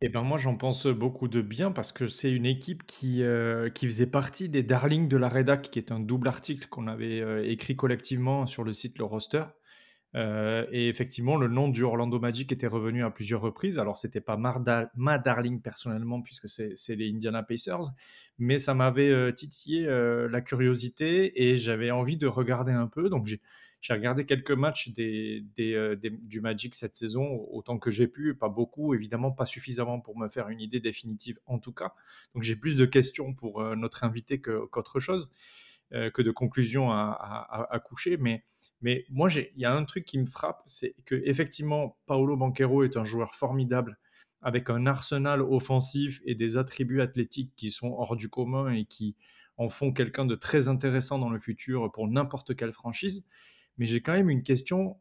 Eh ben moi j'en pense beaucoup de bien parce que c'est une équipe qui, qui faisait partie des Darlings de la Redac, qui est un double article qu'on avait écrit collectivement sur le site Le Roster. Euh, et effectivement, le nom du Orlando Magic était revenu à plusieurs reprises. Alors, c'était pas ma darling personnellement, puisque c'est les Indiana Pacers, mais ça m'avait euh, titillé euh, la curiosité et j'avais envie de regarder un peu. Donc, j'ai regardé quelques matchs des, du Magic cette saison, autant que j'ai pu, pas beaucoup, évidemment pas suffisamment pour me faire une idée définitive en tout cas. Donc j'ai plus de questions pour notre invité qu'autre chose, que de conclusions à, à coucher. Mais mais moi, il y a un truc qui me frappe, c'est que effectivement, Paolo Banquero est un joueur formidable avec un arsenal offensif et des attributs athlétiques qui sont hors du commun et qui en font quelqu'un de très intéressant dans le futur pour n'importe quelle franchise. Mais j'ai quand même une question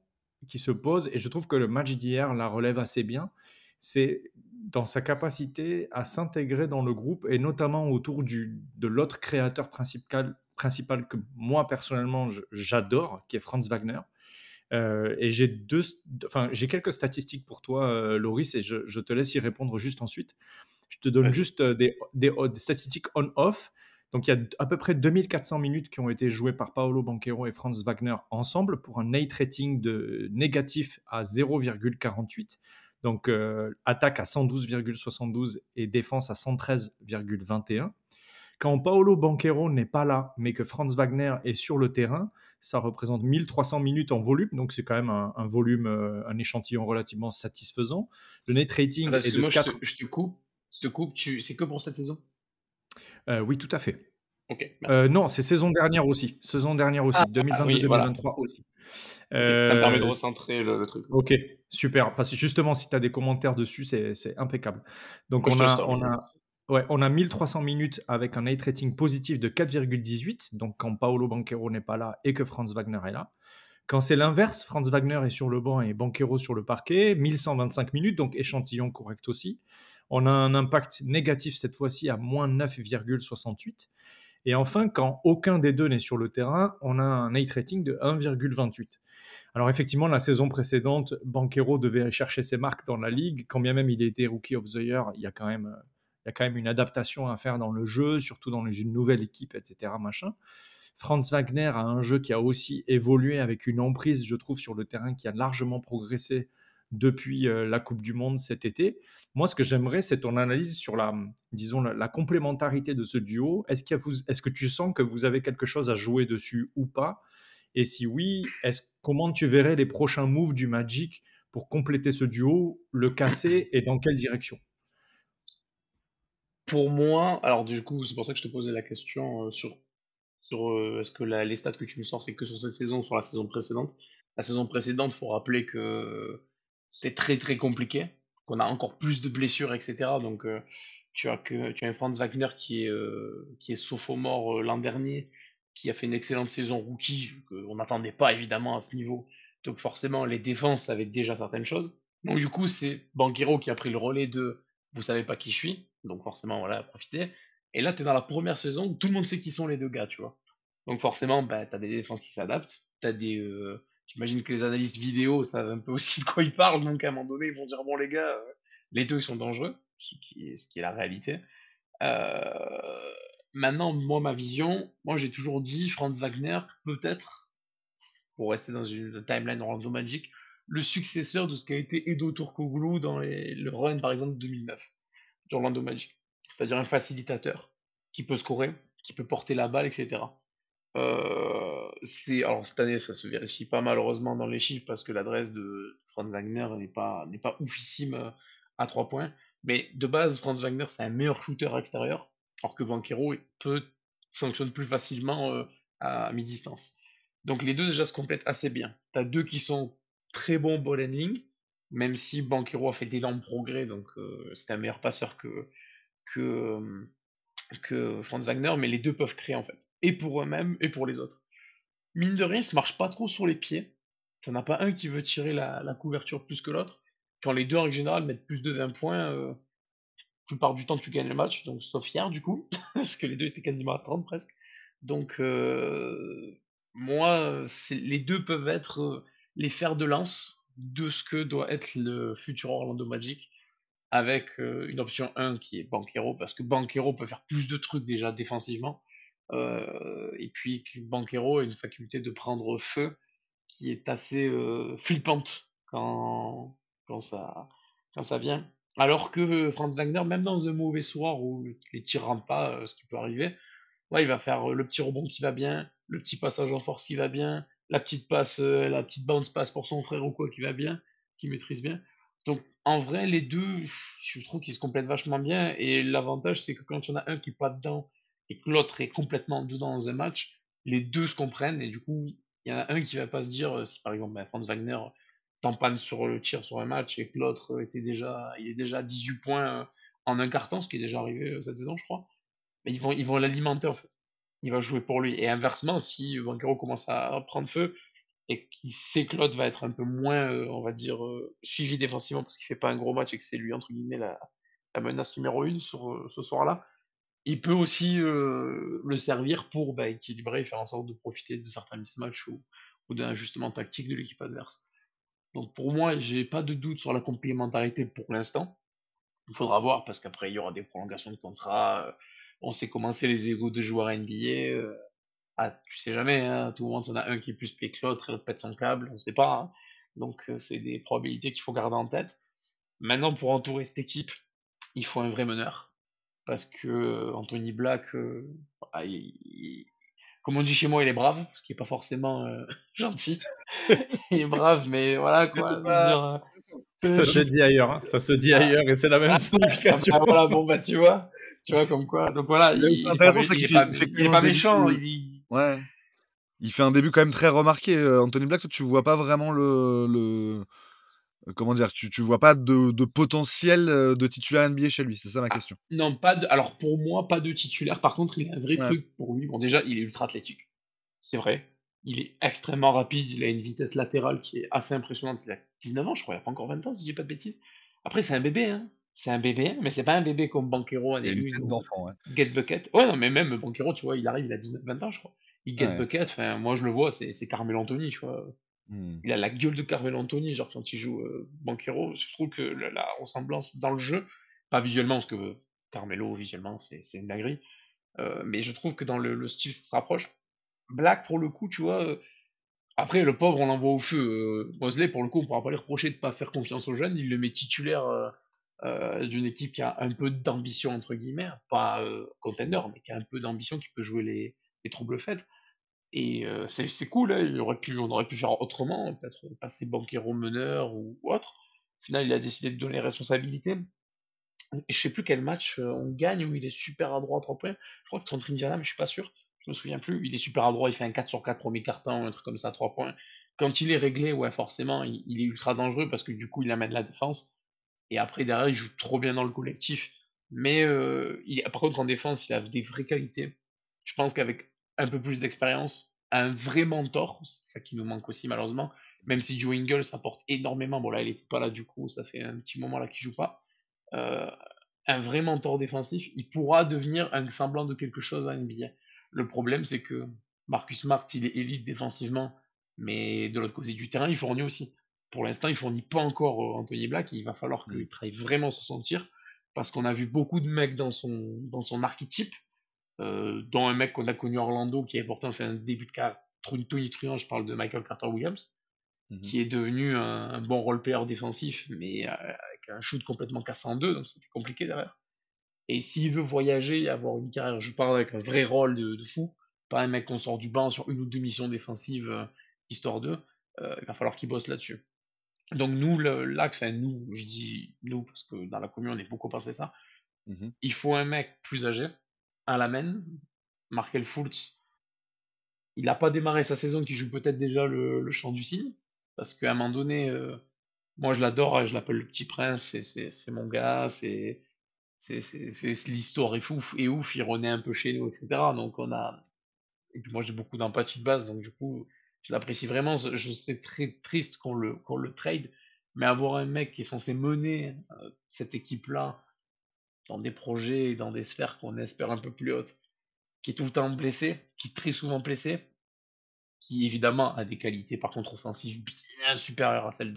qui se pose et je trouve que le match d'hier la relève assez bien. C'est dans sa capacité à s'intégrer dans le groupe et notamment autour de l'autre créateur principal, principal que moi personnellement j'adore, qui est Franz Wagner. Euh, et j'ai deux, enfin j'ai quelques statistiques pour toi, euh, Loris, et je, je, te laisse y répondre juste ensuite. Je te donne juste euh, des, des, des, statistiques on-off. Donc il y a à peu près 2400 minutes qui ont été jouées par Paolo Banquero et Franz Wagner ensemble pour un Nate rating de négatif à 0,48. Donc euh, attaque à 112,72 et défense à 113,21. Quand Paolo Banquero n'est pas là, mais que Franz Wagner est sur le terrain, ça représente 1300 minutes en volume, donc c'est quand même un, volume, euh, un échantillon relativement satisfaisant. Le net rating est de 4... je, te, coupe, je te coupe, c'est que pour cette saison? Euh, Oui, tout à fait. Ok. Euh, non, c'est saison dernière aussi. Saison dernière aussi. 2022-2023 ah, aussi. ça me permet de recentrer le, truc. Ok, super. Parce que justement, si tu as des commentaires dessus, c'est impeccable. Donc, on a, on a, Ouais, on a 1300 minutes avec un night rating positif de 4,18, donc quand Paolo Banquero n'est pas là et que Franz Wagner est là. Quand c'est l'inverse, Franz Wagner est sur le banc et Banquero sur le parquet, 1125 minutes, donc échantillon correct aussi. On a un impact négatif cette fois-ci à moins 9,68. Et enfin, quand aucun des deux n'est sur le terrain, on a un night rating de 1,28. Alors effectivement, la saison précédente, Banquero devait chercher ses marques dans la ligue. Quand bien même il été Rookie of the Year, il y a quand même euh, y a quand même une adaptation à faire dans le jeu, surtout dans une nouvelle équipe, etc. Machin. Franz Wagner a un jeu qui a aussi évolué avec une emprise, je trouve, sur le terrain qui a largement progressé depuis euh, la Coupe du Monde cet été. Moi, ce que j'aimerais, c'est ton analyse sur la, disons, la, complémentarité de ce duo. Est-ce, est que tu sens que vous avez quelque chose à jouer dessus ou pas? Et si oui, comment tu verrais les prochains moves du Magic pour compléter ce duo, le casser et dans quelle direction? Pour moi, alors du coup, c'est pour ça que je te posais la question euh, sur, sur euh, est-ce que les stats que tu me sors, c'est que sur cette saison sur la saison précédente? La saison précédente, il faut rappeler que c'est très très compliqué, qu'on a encore plus de blessures, etc. Donc euh, tu as que tu as un Franz Wagner qui est qui est sophomore l'an dernier, qui a fait une excellente saison rookie, qu'on n'attendait pas évidemment à ce niveau. Donc forcément, les défenses avaient déjà certaines choses. Donc du coup, c'est Banquero qui a pris le relais de vous savez pas qui je suis, donc forcément, voilà, profiter. Et là, tu dans la première saison tout le monde sait qui sont les deux gars, tu vois. Donc forcément, bah, tu des défenses qui s'adaptent. Tu as des. Euh, J'imagine que les analystes vidéo savent un peu aussi de quoi ils parlent, donc à un moment donné, ils vont dire bon, les gars, euh, les deux, ils sont dangereux, ce qui est, ce qui est la réalité. Euh, maintenant, moi, ma vision, moi, j'ai toujours dit Franz Wagner, peut-être, pour rester dans une timeline Orlando Magic, le successeur de ce qu'a été Edo Turkoglu dans le run, par exemple, 2009 d'Orlando Magic. C'est-à-dire un facilitateur qui peut scorer, qui peut porter la balle, etc. Euh, alors cette année ça se vérifie pas malheureusement dans les chiffres parce que l'adresse de Franz Wagner n'est pas pas oufissime euh, à 3 points mais de base Franz Wagner c'est un meilleur shooter à l'extérieur alors que Banquero peut sanctionne plus facilement euh, à mi-distance donc les deux déjà se complètent assez bien tu as deux qui sont très bons ball handling même si Banquero a fait d'énormes progrès, donc euh, c'est un meilleur passeur que, que, euh, que Franz Wagner, mais les deux peuvent créer en fait, et pour eux-mêmes et pour les autres. Mine de rien, ça marche pas trop sur les pieds. T'en as pas un qui veut tirer la, couverture plus que l'autre. Quand les deux en général mettent plus de 20 points, euh, la plupart du temps tu gagnes le match, donc sauf hier du coup, parce que les deux étaient quasiment à 30 presque. Donc moi, les deux peuvent être les fers de lance de ce que doit être le futur Orlando Magic avec euh, une option 1 qui est Banquero, parce que Banquero peut faire plus de trucs déjà défensivement, euh, et puis Banquero a une faculté de prendre feu qui est assez euh, flippante quand, quand, ça, quand ça vient. Alors que Franz Wagner, même dans un mauvais soir où les tirs rentrent pas, ce qui peut arriver, ouais, il va faire le petit rebond qui va bien, le petit passage en force qui va bien, la petite passe, euh, la petite bounce passe pour son frère ou quoi qui va bien, qui maîtrise bien. Donc en vrai, les deux, je trouve qu'ils se complètent vachement bien. Et l'avantage, c'est que quand il y en a un qui n'est pas dedans et que l'autre est complètement dedans dans un match, les deux se comprennent. Et du coup, il y en a un qui va pas se dire, euh, si par exemple ben, Franz Wagner tampanne sur le tir sur un match et que l'autre était déjà, il est déjà à 18 points euh, en un carton, ce qui est déjà arrivé cette saison, je crois. Mais ils vont, ils vont l'alimenter en fait il va jouer pour lui. Et inversement, si Banquero commence à prendre feu et qu'il sait que va être un peu moins, euh, on va dire, euh, suivi défensivement parce qu'il fait pas un gros match et que c'est lui, entre guillemets, la, menace numéro une sur euh, ce soir-là, il peut aussi le servir pour bah, équilibrer et faire en sorte de profiter de certains mismatchs ou, ou d'un ajustement tactique de l'équipe adverse. Donc pour moi, j'ai pas de doute sur la complémentarité pour l'instant. Il faudra voir parce qu'après il y aura des prolongations de contrat, on sait comment c'est les égos de joueurs NBA. euh, ah, tu sais jamais, hein, à tout moment, on a un qui est plus payé que l'autre, et l'autre pète son câble, on sait pas. hein. Donc, euh, c'est des probabilités qu'il faut garder en tête. Maintenant, pour entourer cette équipe, il faut un vrai meneur. Parce que euh, Anthony Black, euh, ah, il- il- comme on dit chez moi, il est brave, ce qui n'est pas forcément euh, gentil. il est brave, mais voilà quoi. dire, Ça se dit ailleurs, hein. ça se dit ailleurs et c'est la même ah, signification. ah, voilà, bon bah tu vois, tu vois comme quoi. Donc voilà, il, il est pas, intéressant, mé- c'est il qu'il est fait pas, il est effectivement pas un début- méchant. Il, Ouais. Il fait un début quand même très remarqué, euh, Anthony Black. Toi, tu vois pas vraiment le, le... euh, comment dire, tu, tu vois pas de, de potentiel euh, de titulaire NBA chez lui. C'est ça ma Ah, question. Non, pas de. Alors pour moi, pas de titulaire. Par contre, il a un vrai Ouais. truc pour lui. Bon, déjà, il est ultra athlétique. C'est vrai. Il est extrêmement rapide. Il a une vitesse latérale qui est assez impressionnante. Il a 19 ans, je crois. Il a pas encore 20 ans, si je dis pas de bêtises. Après, c'est un bébé, hein. C'est un bébé, hein, mais c'est pas un bébé comme Banquero Il année a une 1 tête ou d'enfant, ouais. Get Bucket. Ouais, non, mais même Banquero, tu vois, il arrive, il a 19-20 ans, je crois. Il get Ouais. Bucket, enfin, moi je le vois, c'est c'est Carmelo Anthony, tu vois. Hmm. Il a la gueule de Carmelo Anthony, genre quand il joue euh, Banquero. Je trouve que la, la ressemblance dans le jeu, pas visuellement, parce que euh, Carmelo, visuellement, c'est c'est une dinguerie, euh, mais je trouve que dans le, le style, ça se rapproche. Black, pour le coup, tu vois, euh, après, le pauvre, on l'envoie au feu. Euh, Mosley, pour le coup, on pourra pas lui reprocher de pas faire confiance aux jeunes. Il le met titulaire euh, d'une équipe qui a un peu d'ambition, entre guillemets, pas contender, mais qui a un peu d'ambition, qui peut jouer les, les troubles faits. Et c'est cool, hein, on aurait pu faire autrement, peut-être passer banquero meneur ou, autre. Au final, il a décidé de donner les responsabilités. Et je sais plus quel match on gagne où il est super adroit à 3 points. Je crois que c'est contre Indiana, mais je suis pas sûr. Je me souviens plus. Il est super adroit, il fait un 4 sur 4 premier carton, un truc comme ça à 3 points. Quand il est réglé, ouais, forcément, il, est ultra dangereux parce que du coup, il amène la défense. Et après, derrière, il joue trop bien dans le collectif. Mais euh, par contre, en défense, il a des vraies qualités. Je pense qu'avec un peu plus d'expérience, un vrai mentor, c'est ça qui nous manque aussi malheureusement, même si Joe Ingles apporte énormément, bon là il était pas là du coup, ça fait un petit moment là qu'il joue pas, euh, un vrai mentor défensif, il pourra devenir un semblant de quelque chose à NBA. Le problème c'est que Marcus Smart il est élite défensivement, mais de l'autre côté du terrain il fournit aussi. Pour l'instant il fournit pas encore euh, Anthony Black, il va falloir qu'il travaille vraiment sur son tir, parce qu'on a vu beaucoup de mecs dans son, dans son archétype, euh, dont un mec qu'on a connu Orlando qui a pourtant fait un début de carrière tonitruant, je parle de Michael Carter Williams, Mhm. qui est devenu un, un bon role player défensif, mais euh, avec un shoot complètement cassé en deux, donc c'était compliqué derrière. Et s'il veut voyager et avoir une carrière, je parle avec un vrai rôle de, de fou, pas un mec qu'on sort du banc sur une ou deux missions défensives, euh, histoire d'eux, euh, il va falloir qu'il bosse là-dessus. Donc nous, l'axe, enfin nous, je dis nous, parce que dans la commune, on est beaucoup passé ça, Mhm. il faut un mec plus âgé, à la main. Markel Fultz, il n'a pas démarré sa saison, qui joue peut-être déjà le, le chant du cygne, parce qu'à un moment donné, euh, moi je l'adore, je l'appelle le petit prince, c'est- mon gars, c'est- l'histoire est fou et ouf, il renaît un peu chez nous, etc. Donc on a, et puis moi j'ai beaucoup d'empathie de base, donc du coup je l'apprécie vraiment. Je serais très triste qu'on le, qu'on le trade, mais avoir un mec qui est censé mener euh, cette équipe-là dans des projets et dans des sphères qu'on espère un peu plus hautes, qui est tout le temps blessé, qui est très souvent blessé, qui évidemment a des qualités par contre offensives bien supérieures à celles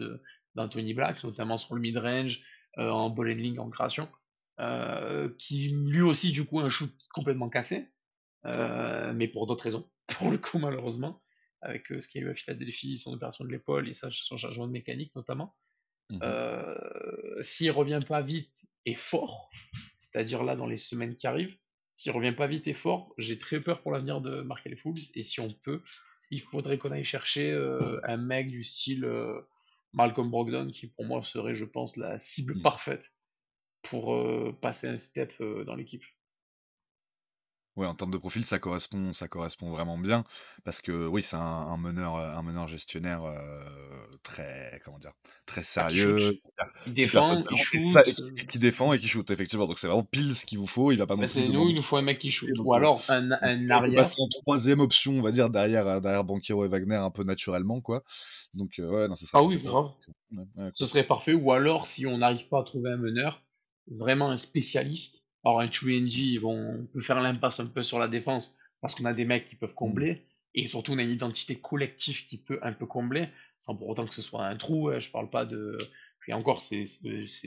d'Anthony Black, notamment sur le mid-range, euh, en ball en création, euh, qui lui aussi du coup a un shoot complètement cassé, euh, mais pour d'autres raisons, pour le coup malheureusement, avec euh, ce qu'il y a eu à Philadelphie, son opération de l'épaule et ça, son changement de mécanique notamment. Mhm. Euh, s'il revient pas vite et fort, c'est-à-dire là dans les semaines qui arrivent, s'il revient pas vite et fort, j'ai très peur pour l'avenir de Markel Fultz. Et si on peut, il faudrait qu'on aille chercher un mec du style Malcolm Brogdon, qui pour moi serait, je pense, la cible Mm. parfaite pour euh, passer un step euh, dans l'équipe. Ouais, en termes de profil, ça correspond, ça correspond vraiment bien parce que oui, c'est un, un meneur, un meneur gestionnaire euh, très, comment dire, très Ah, sérieux, Il défend, il et shoot. ça- et qui, qui défend et qui shoot effectivement. Donc c'est vraiment pile ce qu'il vous faut. Il va pas plus c'est nous, il nous faut un mec qui shoot. donc, Ou alors un, un ça arrière. passer en troisième option, on va dire derrière, derrière Banquero et Wagner un peu naturellement quoi. Donc euh, ouais, non, serait Ah oui, grave. Ouais, ouais, Ce serait parfait. Ou alors, si on n'arrive pas à trouver un meneur, vraiment un spécialiste. Alors, un 3NG, bon, on peut faire l'impasse un peu sur la défense parce qu'on a des mecs qui peuvent combler. Et surtout, on a une identité collective qui peut un peu combler, sans pour autant que ce soit un trou. hein. Je parle pas de. Et encore, c'est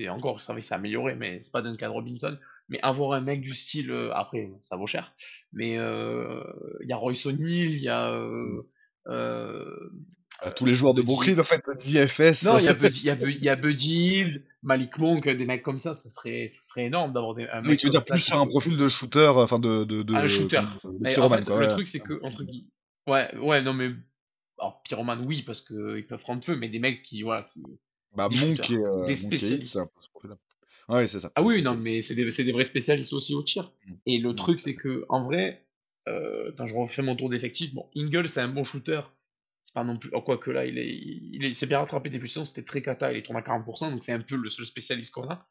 encore, ça va s'améliorer, mais c'est pas Duncan Robinson. Mais avoir un mec du style, euh, après, ça vaut cher, mais euh, il y a Royce O'Neal, il y a. Euh, Tous les joueurs de Buddy- Brooklyn, en fait, d'IFS. Non, il y a Buddy, il y a Bu- il y a Buddy Hield, Malik Monk, des mecs comme ça, ce serait, ce serait énorme d'avoir des- un Oui, mec tu veux dire ça plus sur un profil de shooter, enfin de. de, de Un shooter. de- de Mais en pyromane, fait, quoi, le ouais. truc, c'est que, entre guillemets. Ouais, ouais, non, mais. Alors, pyromane, oui, parce qu'ils peuvent prendre feu, mais des mecs qui. Voilà, qui... Bah, des Monk shooters, et. euh, Monk et des spécialistes. c'est un peu ce profil-là. Ouais, c'est ça. Ah oui, non, mais c'est des, c'est des vrais spécialistes aussi au tir. Mm. Et le truc, c'est que, en vrai, euh, quand je refais mon tour d'effectif, bon, Ingle, c'est un bon shooter. C'est pas non plus. Oh, quoique là, il est, il, est, il s'est bien rattrapé des puissances, c'était très cata, il est tourné à 40%, donc c'est un peu le seul spécialiste qu'on a.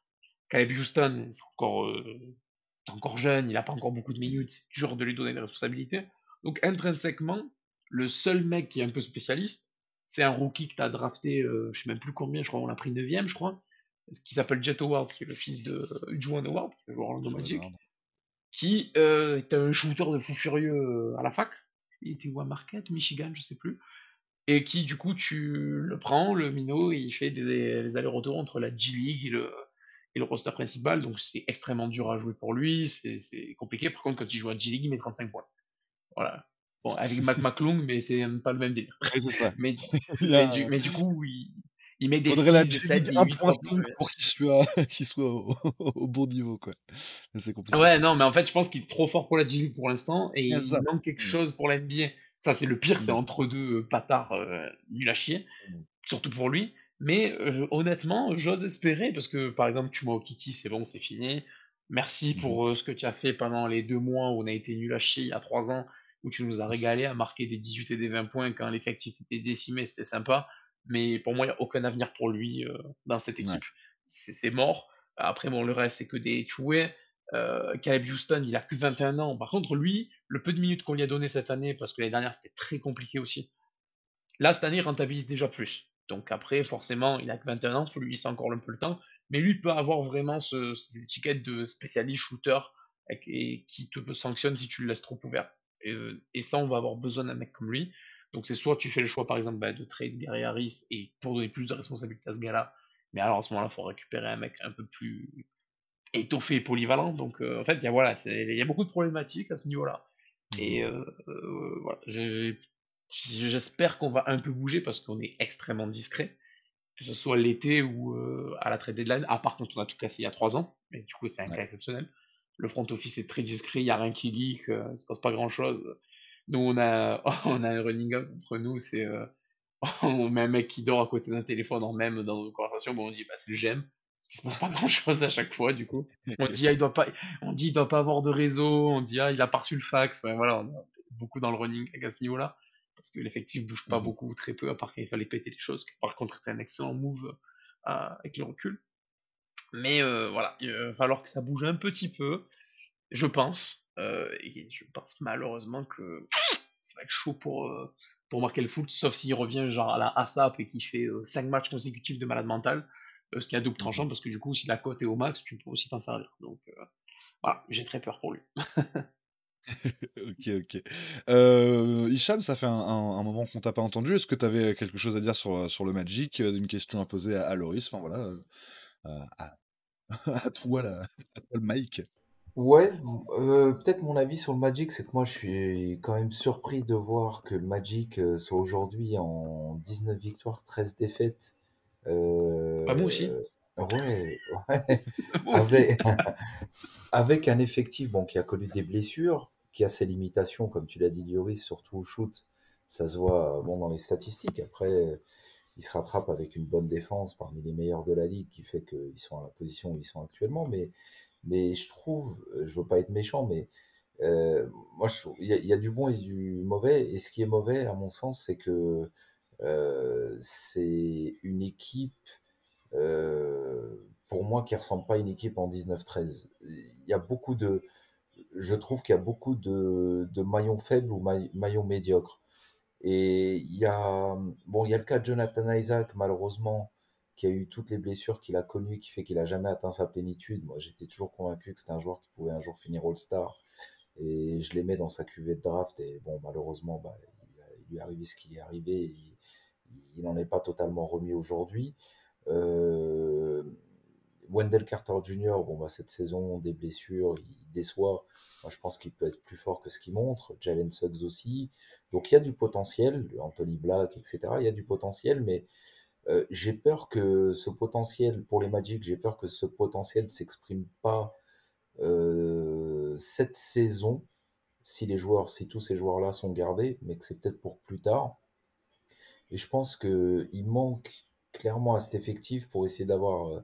Caleb Houston, c'est encore, euh, encore jeune, il a pas encore beaucoup de minutes, c'est dur de lui donner des responsabilités. Donc, intrinsèquement, le seul mec qui est un peu spécialiste, c'est un rookie que tu as drafté, euh, je sais même plus combien, je crois, on l'a pris 9 je crois, qui s'appelle Jet Howard, qui est le fils de Juwan Howard, qui joue Orlando Magic, qui euh, était un shooter de fou furieux euh, à la fac. Il était où à Marquette, Michigan, je sais plus. Et qui, du coup, tu le prends, le minot, et il fait des, des allers-retours entre la G League et le, et le roster principal. Donc, c'est extrêmement dur à jouer pour lui. C'est compliqué. Par contre, quand il joue à G League, il met 35 points. Voilà. Bon, avec Mac McClung, mais c'est pas le même délire. Ouais. Mais, du, mais du coup, il, il met des Faudrait la 6, des G 7, League des 8, 3 1.5 pour qu'il soit, qu'il soit au, au bon niveau, quoi. C'est compliqué. Ouais, non, mais en fait, je pense qu'il est trop fort pour la G League pour l'instant et il ça. manque quelque Mm. chose pour la NBA. Ça, c'est le pire, c'est Mm. entre deux euh, patards euh, nuls à chier, Mm. surtout pour lui. Mais euh, honnêtement, j'ose espérer parce que par exemple, tu m'as Kiki, c'est bon, c'est fini. Merci Mhm. pour euh, ce que tu as fait pendant les deux mois où on a été nul à chier il y a trois ans, où tu nous as régalé à marquer des 18 et des 20 points quand l'effectif était décimé, c'était sympa. Mais pour moi, il n'y a aucun avenir pour lui euh, dans cette équipe. Ouais. C'est mort. Après, bon, le reste, c'est que des chouets. Euh, Caleb Houston, il a que 21 ans. Par contre, lui, le peu de minutes qu'on lui a donné cette année, parce que l'année dernière, c'était très compliqué aussi. Là, cette année, il rentabilise déjà plus. Donc après, forcément, il a que 21 ans, faut lui laisser encore un peu le temps. Mais lui peut avoir vraiment ce, cette étiquette de spécialiste shooter et, qui te sanctionne si tu le laisses trop ouvert. Et, euh, et ça, on va avoir besoin d'un mec comme lui. Donc c'est soit tu fais le choix, par exemple, bah, de trade Gary Harris et pour donner plus de responsabilité à ce gars-là. Mais alors à ce moment-là, il faut récupérer un mec un peu plus étoffé et polyvalent. Donc euh, en fait, il y a voilà, y a beaucoup de problématiques à ce niveau-là. Et euh, euh, voilà, j'espère qu'on va un peu bouger parce qu'on est extrêmement discret, que ce soit l'été ou euh, à la trade deadline. Ah, par contre, on a tout cassé il y a trois ans, mais du coup, c'était un cas exceptionnel. Le front office est très discret, il n'y a rien qui leak, euh, il se passe pas grand-chose. Nous, on a, on a un running up entre nous, c'est euh, on met un mec qui dort à côté d'un téléphone en même dans nos conversations, bon, on dit bah, c'est le GM. Parce qu'il se passe pas grand chose à chaque fois, du coup. On dit, ah, il doit pas, on dit, il doit pas avoir de réseau. On dit, ah, il a pas reçu le fax. Ouais, voilà, on est beaucoup dans le running à ce niveau-là. Parce que l'effectif bouge pas Mhm. beaucoup ou très peu, à part qu'il fallait péter les choses. Par contre, c'était un excellent move euh, avec le recul. Mais euh, voilà, il va falloir que ça bouge un petit peu, je pense. Euh, et je pense malheureusement que ça va être chaud pour, euh, pour marquer le foot, sauf s'il revient genre à la ASAP et qu'il fait 5 matchs consécutifs de malade mental, ce qui est à double tranchant, parce que du coup, si la cote est au max, tu peux aussi t'en servir. Donc euh, voilà, j'ai très peur pour lui. Ok, ok. Euh, Hicham, ça fait un, un- un moment qu'on t'a pas entendu. Est-ce que tu avais quelque chose à dire sur, sur le Magic, euh, une question à poser à, à Loris? Enfin voilà, euh, euh, à, à toi, la, à toi le mic. Ouais, euh, peut-être mon avis sur le Magic, c'est que moi je suis quand même surpris de voir que le Magic euh, soit aujourd'hui en 19 victoires, 13 défaites. Euh, moi aussi. Ouais, ouais. Avec, avec un effectif bon, qui a connu des blessures, qui a ses limitations, comme tu l'as dit, Dioris, surtout au shoot, ça se voit bon, dans les statistiques. Après, il se rattrape avec une bonne défense parmi les meilleurs de la ligue, qui fait qu'ils sont à la position où ils sont actuellement. Mais, mais je trouve, je veux pas être méchant, mais euh, moi, il y, a- il y a du bon et du mauvais. Et ce qui est mauvais, à mon sens, c'est que c'est une équipe euh, pour moi qui ressemble pas à une équipe en 19-13. Il y a beaucoup de, je trouve qu'il y a beaucoup de, maillons faibles ou maillons médiocres. Et il y a, bon, il y a le cas de Jonathan Isaac, malheureusement, qui a eu toutes les blessures qu'il a connues, qui fait qu'il a jamais atteint sa plénitude. Moi, j'étais toujours convaincu que c'était un joueur qui pouvait un jour finir All-Star. Et je l'aimais dans sa cuvée de draft. Et bon, malheureusement, bah, il, lui est arrivé ce qui est arrivé. Il- n'en est pas totalement remis aujourd'hui. Euh, Wendell Carter Jr., bon, bah, cette saison, des blessures, il déçoit. Je pense qu'il peut être plus fort que ce qu'il montre. Jalen Suggs aussi. Donc, il y a du potentiel. Anthony Black, etc. Il y a du potentiel, mais euh, j'ai peur que ce potentiel, pour les Magic, j'ai peur que ce potentiel ne s'exprime pas euh, cette saison, si les joueurs, si tous ces joueurs-là sont gardés, mais que c'est peut-être pour plus tard. Et je pense qu'il manque clairement à cet effectif pour essayer d'avoir euh,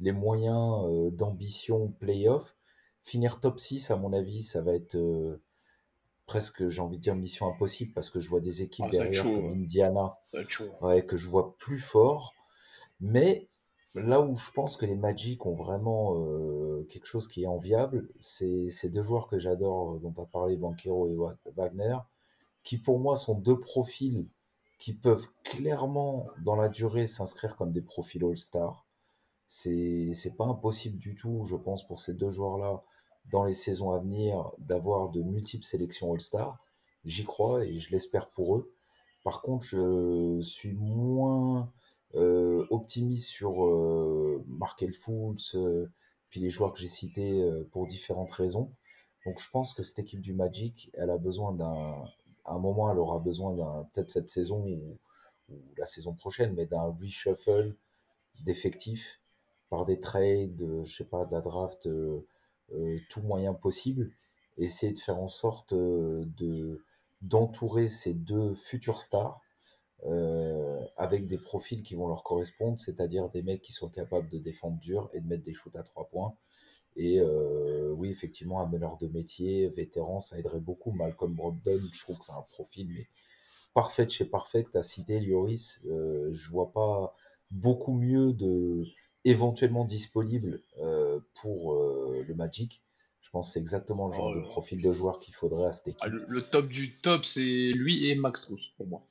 les moyens euh, d'ambition playoff. Finir top 6, à mon avis, ça va être euh, presque, j'ai envie de dire, mission impossible parce que je vois des équipes Ah, derrière chaud, comme ouais. Indiana chaud. ouais, que je vois plus fort. Mais là où je pense que les Magic ont vraiment euh, quelque chose qui est enviable, c'est ces deux joueurs que j'adore, dont as parlé, Banquero et Wa- Wagner, qui pour moi sont deux profils qui peuvent clairement, dans la durée, s'inscrire comme des profils All-Star. C'est c'est pas impossible du tout, je pense, pour ces deux joueurs-là, dans les saisons à venir, d'avoir de multiples sélections All-Star. J'y crois et je l'espère pour eux. Par contre, je suis moins euh, optimiste sur euh, Markel Fultz, euh, puis les joueurs que j'ai cités euh, pour différentes raisons. Donc je pense que cette équipe du Magic, elle a besoin d'un, à un moment, elle aura besoin d'un, peut-être cette saison ou, la saison prochaine, mais d'un reshuffle d'effectifs par des trades, je sais pas, de la draft, euh, euh, tout moyen possible. Essayer de faire en sorte euh, de d'entourer ces deux futurs stars avec des profils qui vont leur correspondre, c'est-à-dire des mecs qui sont capables de défendre dur et de mettre des shoots à trois points. Et euh, oui, effectivement, un meneur de métier, vétéran, ça aiderait beaucoup. Malcolm Brogdon, je trouve que c'est un profil mais parfait de chez parfait. Tu as cité Lloris, euh, je vois pas beaucoup mieux de éventuellement disponible euh, pour euh, le Magic. Je pense que c'est exactement le genre Oh de là là. profil de joueur qu'il faudrait à cette équipe. Ah, le, le top du top, c'est lui et Max Truss pour moi.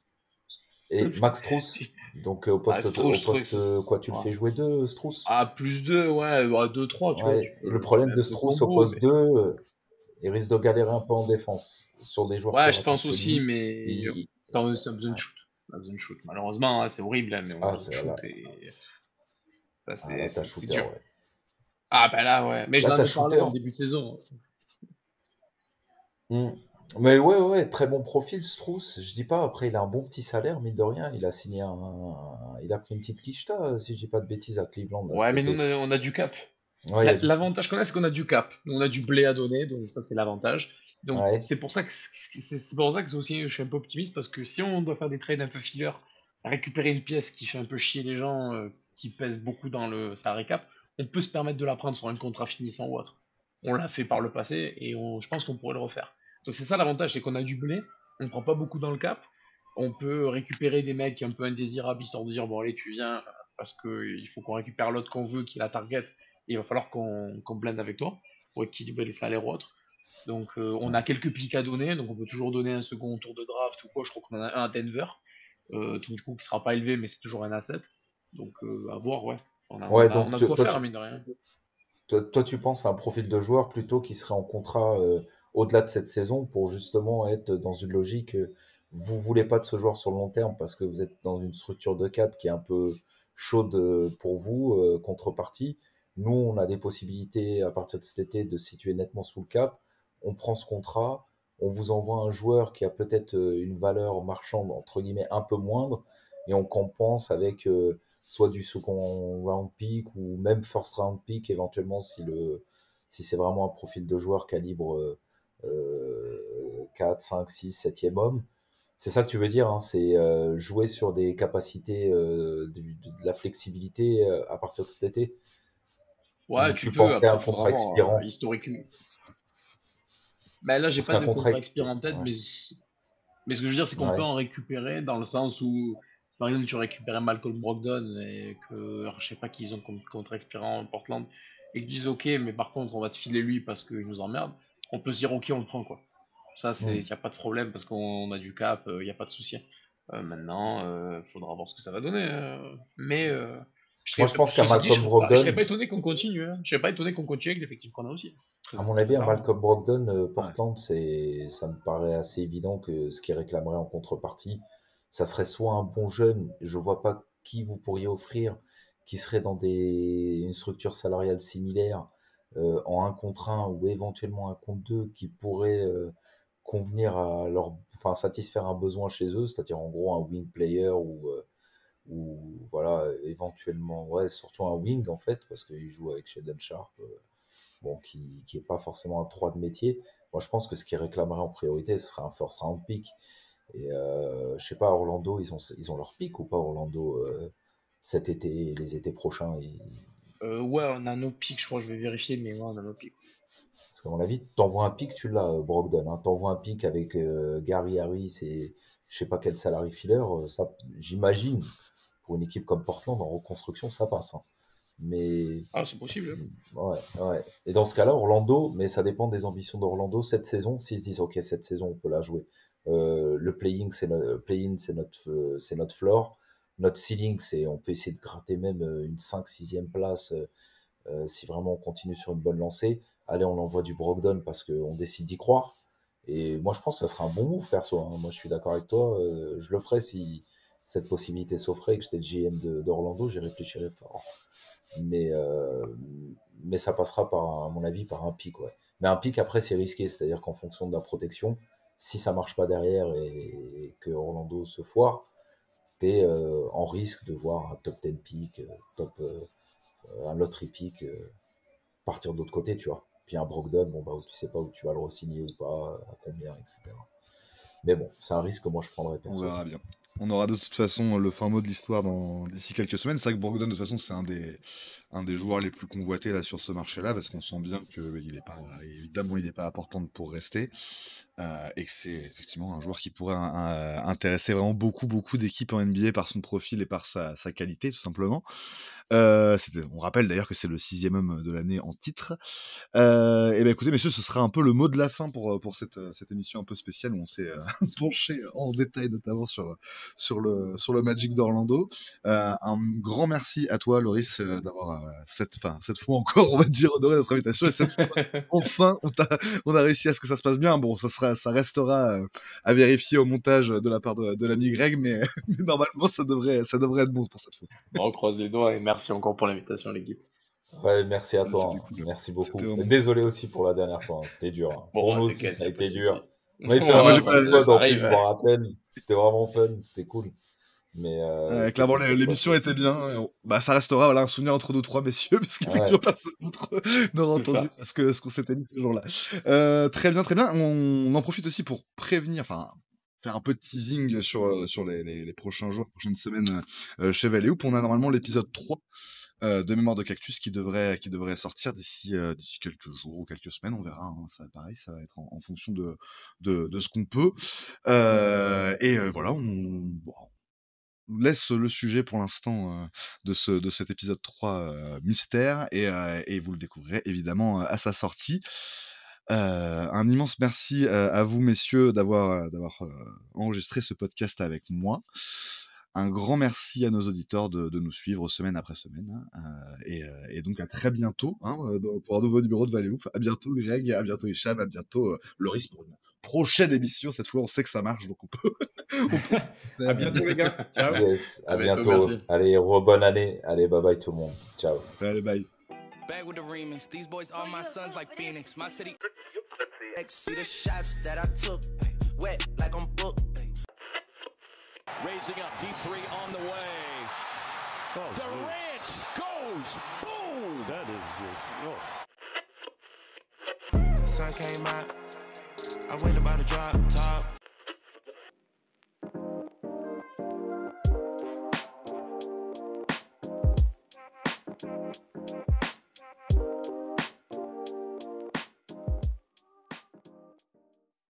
Et Max Strauss, donc euh, au poste, Ah, Strauss, au poste euh, quoi, tu le ouais. fais jouer deux, Strauss? Ah, plus 2, ouais, 2-3, tu vois. Ouais, tu et peux- le problème de Strauss au poste mais- 2, euh, il risque de galérer un peu en défense sur des joueurs Ouais, je pense aussi, mais Il- Attends, ça a besoin de shoot. Ça a besoin de shoot. Malheureusement, hein, c'est horrible, hein, mais on Ah, a shoot. Et... Ça, Ah, c'est shooter, dur. ouais. Ah, bah là, ouais. Mais je Là, l'en ai parlé en début de saison. Hmm. Mais ouais, ouais, très bon profil, Strauss. Je dis pas, après, il a un bon petit salaire, mine de rien. Il a signé un. Il a pris une petite quicheta, si je dis pas de bêtises, à Cleveland. là, Ouais, mais nous, on a, on a du cap. Ouais, du- L'avantage qu'on a, c'est qu'on a du cap? On a du blé à donner, donc ça, c'est l'avantage. Donc, Ouais. c'est pour ça que c'est pour ça que aussi, je suis un peu optimiste, parce que si on doit faire des trades un peu filler, récupérer une pièce qui fait un peu chier les gens, euh, qui pèse beaucoup dans le salary cap, on peut se permettre de la prendre sur un contrat finissant ou autre. On l'a fait par le passé, et on, je pense qu'on pourrait le refaire. Donc c'est ça l'avantage, c'est qu'on a du blé, on ne prend pas beaucoup dans le cap, on peut récupérer des mecs un peu indésirables, histoire de dire, bon allez, tu viens, parce qu'il faut qu'on récupère l'autre qu'on veut, qui est la target, et il va falloir qu'on qu'on blende avec toi, pour équilibrer les salaires ou autres. Donc euh, on a quelques pics à donner, donc on peut toujours donner un second tour de draft ou quoi, je crois qu'on en a un à Denver, euh, donc, du coup qui sera pas élevé, mais c'est toujours un asset. Donc euh, à voir, ouais. On a, Ouais, on a, donc on a tu- de quoi toi, faire, tu- mine de rien. Toi, toi, tu penses à un profil de joueur plutôt qui serait en contrat euh, au-delà de cette saison pour justement être dans une logique. euh, vous voulez pas de ce joueur sur le long terme parce que vous êtes dans une structure de cap qui est un peu chaude euh, pour vous, euh, contrepartie. Nous, on a des possibilités à partir de cet été de situer nettement sous le cap. On prend ce contrat, on vous envoie un joueur qui a peut-être une valeur marchande entre guillemets un peu moindre et on compense avec soit du second round pick ou même first round pick éventuellement si le si c'est vraiment un profil de joueur calibre 4, 5, 6, 7e homme. C'est ça que tu veux dire, hein, c'est euh, jouer sur des capacités euh, de, de- de la flexibilité euh, à partir de cet été? Ouais, Ou tu, tu peux, pensais à un contrat expirant? historiquement. Ben là, j'ai pas de contrat contrat ex- expirant en tête, ouais. mais, mais ce que je veux dire, c'est qu'on Ouais. peut en récupérer dans le sens où, si par exemple tu récupérais Malcolm Brogdon et que, alors, je sais pas qu'ils ont comme contrat expirant en Portland, et qu'ils disent ok, mais par contre on va te filer lui parce qu'il nous emmerde, on peut se dire ok, on le prend quoi. Ça, c'est, Mm. y a pas de problème parce qu'on a du cap, il y a pas de souci. Euh, maintenant, euh, faudra voir ce que ça va donner. euh, mais euh, je Moi, serais- je pense qu'à dit, Malcolm je serais pas- Je Brogdon- serais pas étonné qu'on continue. Hein. Je serais pas étonné qu'on continue avec l'effectif qu'on a aussi. À mon avis, un sincèrement. Malcolm Brogdon, euh, Portland, c'est, ça me paraît assez évident que ce qu'il réclamerait en contrepartie, ça serait soit un bon jeune, je vois pas qui vous pourriez offrir, qui seraient dans des, une structure salariale similaire, euh, en un contre un ou éventuellement un contre deux, qui pourraient euh, convenir à leur, enfin satisfaire un besoin chez eux, c'est-à-dire en gros un wing player ou euh, ou voilà éventuellement ouais surtout un wing en fait parce qu'il joue avec Shaden Sharp, euh, bon qui qui est pas forcément un 3 de métier. Moi je pense que ce qu'ils réclameraient en priorité ce serait un first round pick. Et euh, je sais pas Orlando ils ont ils ont leur pick ou pas Orlando euh, cet été les étés prochains Euh, ouais, on a nos pics, je crois, je vais vérifier, mais ouais, on a nos pics. Parce qu'à mon avis, t'envoies un pic, tu l'as, euh, Brogdon. Hein. T'envoies un pic avec euh, Gary Harris et je sais pas quel salary filler. euh, Ça, j'imagine, pour une équipe comme Portland en reconstruction, ça passe. hein. Mais Ah, c'est possible. hein. ouais, ouais. Et dans ce cas-là, Orlando, mais ça dépend des ambitions d'Orlando cette saison. S'ils se disent, ok, cette saison, on peut la jouer. Euh, le playing, c'est no- play-in, c'est notre, c'est notre floor. Notre ceiling, c'est, on peut essayer de gratter même euh, une 5 6 place euh, euh, si vraiment on continue sur une bonne lancée. Allez, on envoie du Brogdon parce qu'on décide d'y croire. Et moi, je pense que ça serait un bon move, perso. hein. Moi, je suis d'accord avec toi. je le ferais si cette possibilité s'offrait et que j'étais le GM d'Orlando. J'y réfléchirais fort. Mais, ça passera, par, à mon avis, par un pic. Mais un pic, après, c'est risqué. C'est-à-dire qu'en fonction de la protection, si ça marche pas derrière et que Orlando se foire, tu es en risque de voir un top 10 pick, euh, top, euh, un lottery pick euh, partir de l'autre côté, tu vois. Puis un Brogdon, bon, bah, tu sais pas où tu vas le re-signer ou pas, à combien, etc. Mais bon, c'est un risque que moi je prendrais On perso. verra bien. On aura de toute façon le fin mot de l'histoire d'ici quelques semaines. C'est vrai que Brogdon, de toute façon, c'est un des, un des joueurs les plus convoités là sur ce marché-là, parce qu'on sent bien que il est pas, évidemment, il n'est pas important pour rester, euh, et que c'est effectivement un joueur qui pourrait euh, intéresser vraiment beaucoup, beaucoup d'équipes en NBA par son profil et par sa, sa qualité, tout simplement. Euh, on rappelle d'ailleurs que c'est le sixième homme de l'année en titre. Euh, et ben écoutez, messieurs, ce sera un peu le mot de la fin pour, pour cette, cette émission un peu spéciale où on s'est euh, penché en détail, notamment sur, sur, le, sur le Magic d'Orlando. Euh, un grand merci à toi, Loris, euh, d'avoir euh, cette, cette fois encore, on va dire, honoré notre invitation. Et cette fois, enfin, on, t'a- on a réussi à ce que ça se passe bien. Bon, ça, sera, ça restera euh, à vérifier au montage de la part de, de l'ami Greg, mais, mais normalement, ça devrait, ça devrait être bon pour cette fois. Bon, on croise les doigts et merci encore pour l'invitation, l'équipe. Ouais, merci à toi. hein. cool. Merci beaucoup. Désolé aussi pour la dernière fois, hein. c'était dur. hein. Bon, pour nous aussi, t'inquiète, ça a été dur. souci. On avait fait Ouais, un moi, j'ai pas- en plus, je me rappelle. C'était vraiment fun, c'était cool. Mais euh, Ouais, clairement, l'émission était bien. Bah, ça restera voilà, un souvenir entre nous trois messieurs, parce qu'effectivement, Ouais. personne d'autre n'aura entendu ce que- ce qu'on s'était dit ce jour-là. Euh, très bien, très bien. On, en profite aussi pour prévenir, enfin, un peu de teasing sur, euh, sur les, les- prochains jours, prochaines semaines euh, chez Valley. On a normalement l'épisode 3 euh, de Mémoire de Cactus qui devrait, qui devrait sortir d'ici euh, quelques jours ou quelques semaines. On verra. hein. Ça, pareil, ça va être en, fonction de, de, ce qu'on peut. Euh, et euh, voilà, on, laisse le sujet pour l'instant euh, de, ce, de cet épisode 3 euh, mystère et, euh, et vous le découvrirez évidemment euh, à sa sortie. Euh, un immense merci euh, à vous messieurs d'avoir euh, d'avoir euh, enregistré ce podcast avec moi. Un grand merci à nos auditeurs de, de nous suivre semaine après semaine. hein, euh, et, euh, et donc à très bientôt hein, pour un nouveau numéro de Valley Hoop. À bientôt Greg, à bientôt Hicham, à bientôt euh, Loris pour une prochaine émission. Cette fois on sait que ça marche donc on peut. on peut faire- À bientôt, les gars. Ciao. Yes, à, À bientôt, bientôt. Allez, bonne année. Allez, bye bye tout le monde. Ciao. Allez, bye. Back with the remix. These boys are my sons like Phoenix. My city. See the shots that I took, wet like I'm booked. Raising up, deep three on the way. Oh, Durant goes, boom! That is just, oh. Sun came out, I went about to drop top.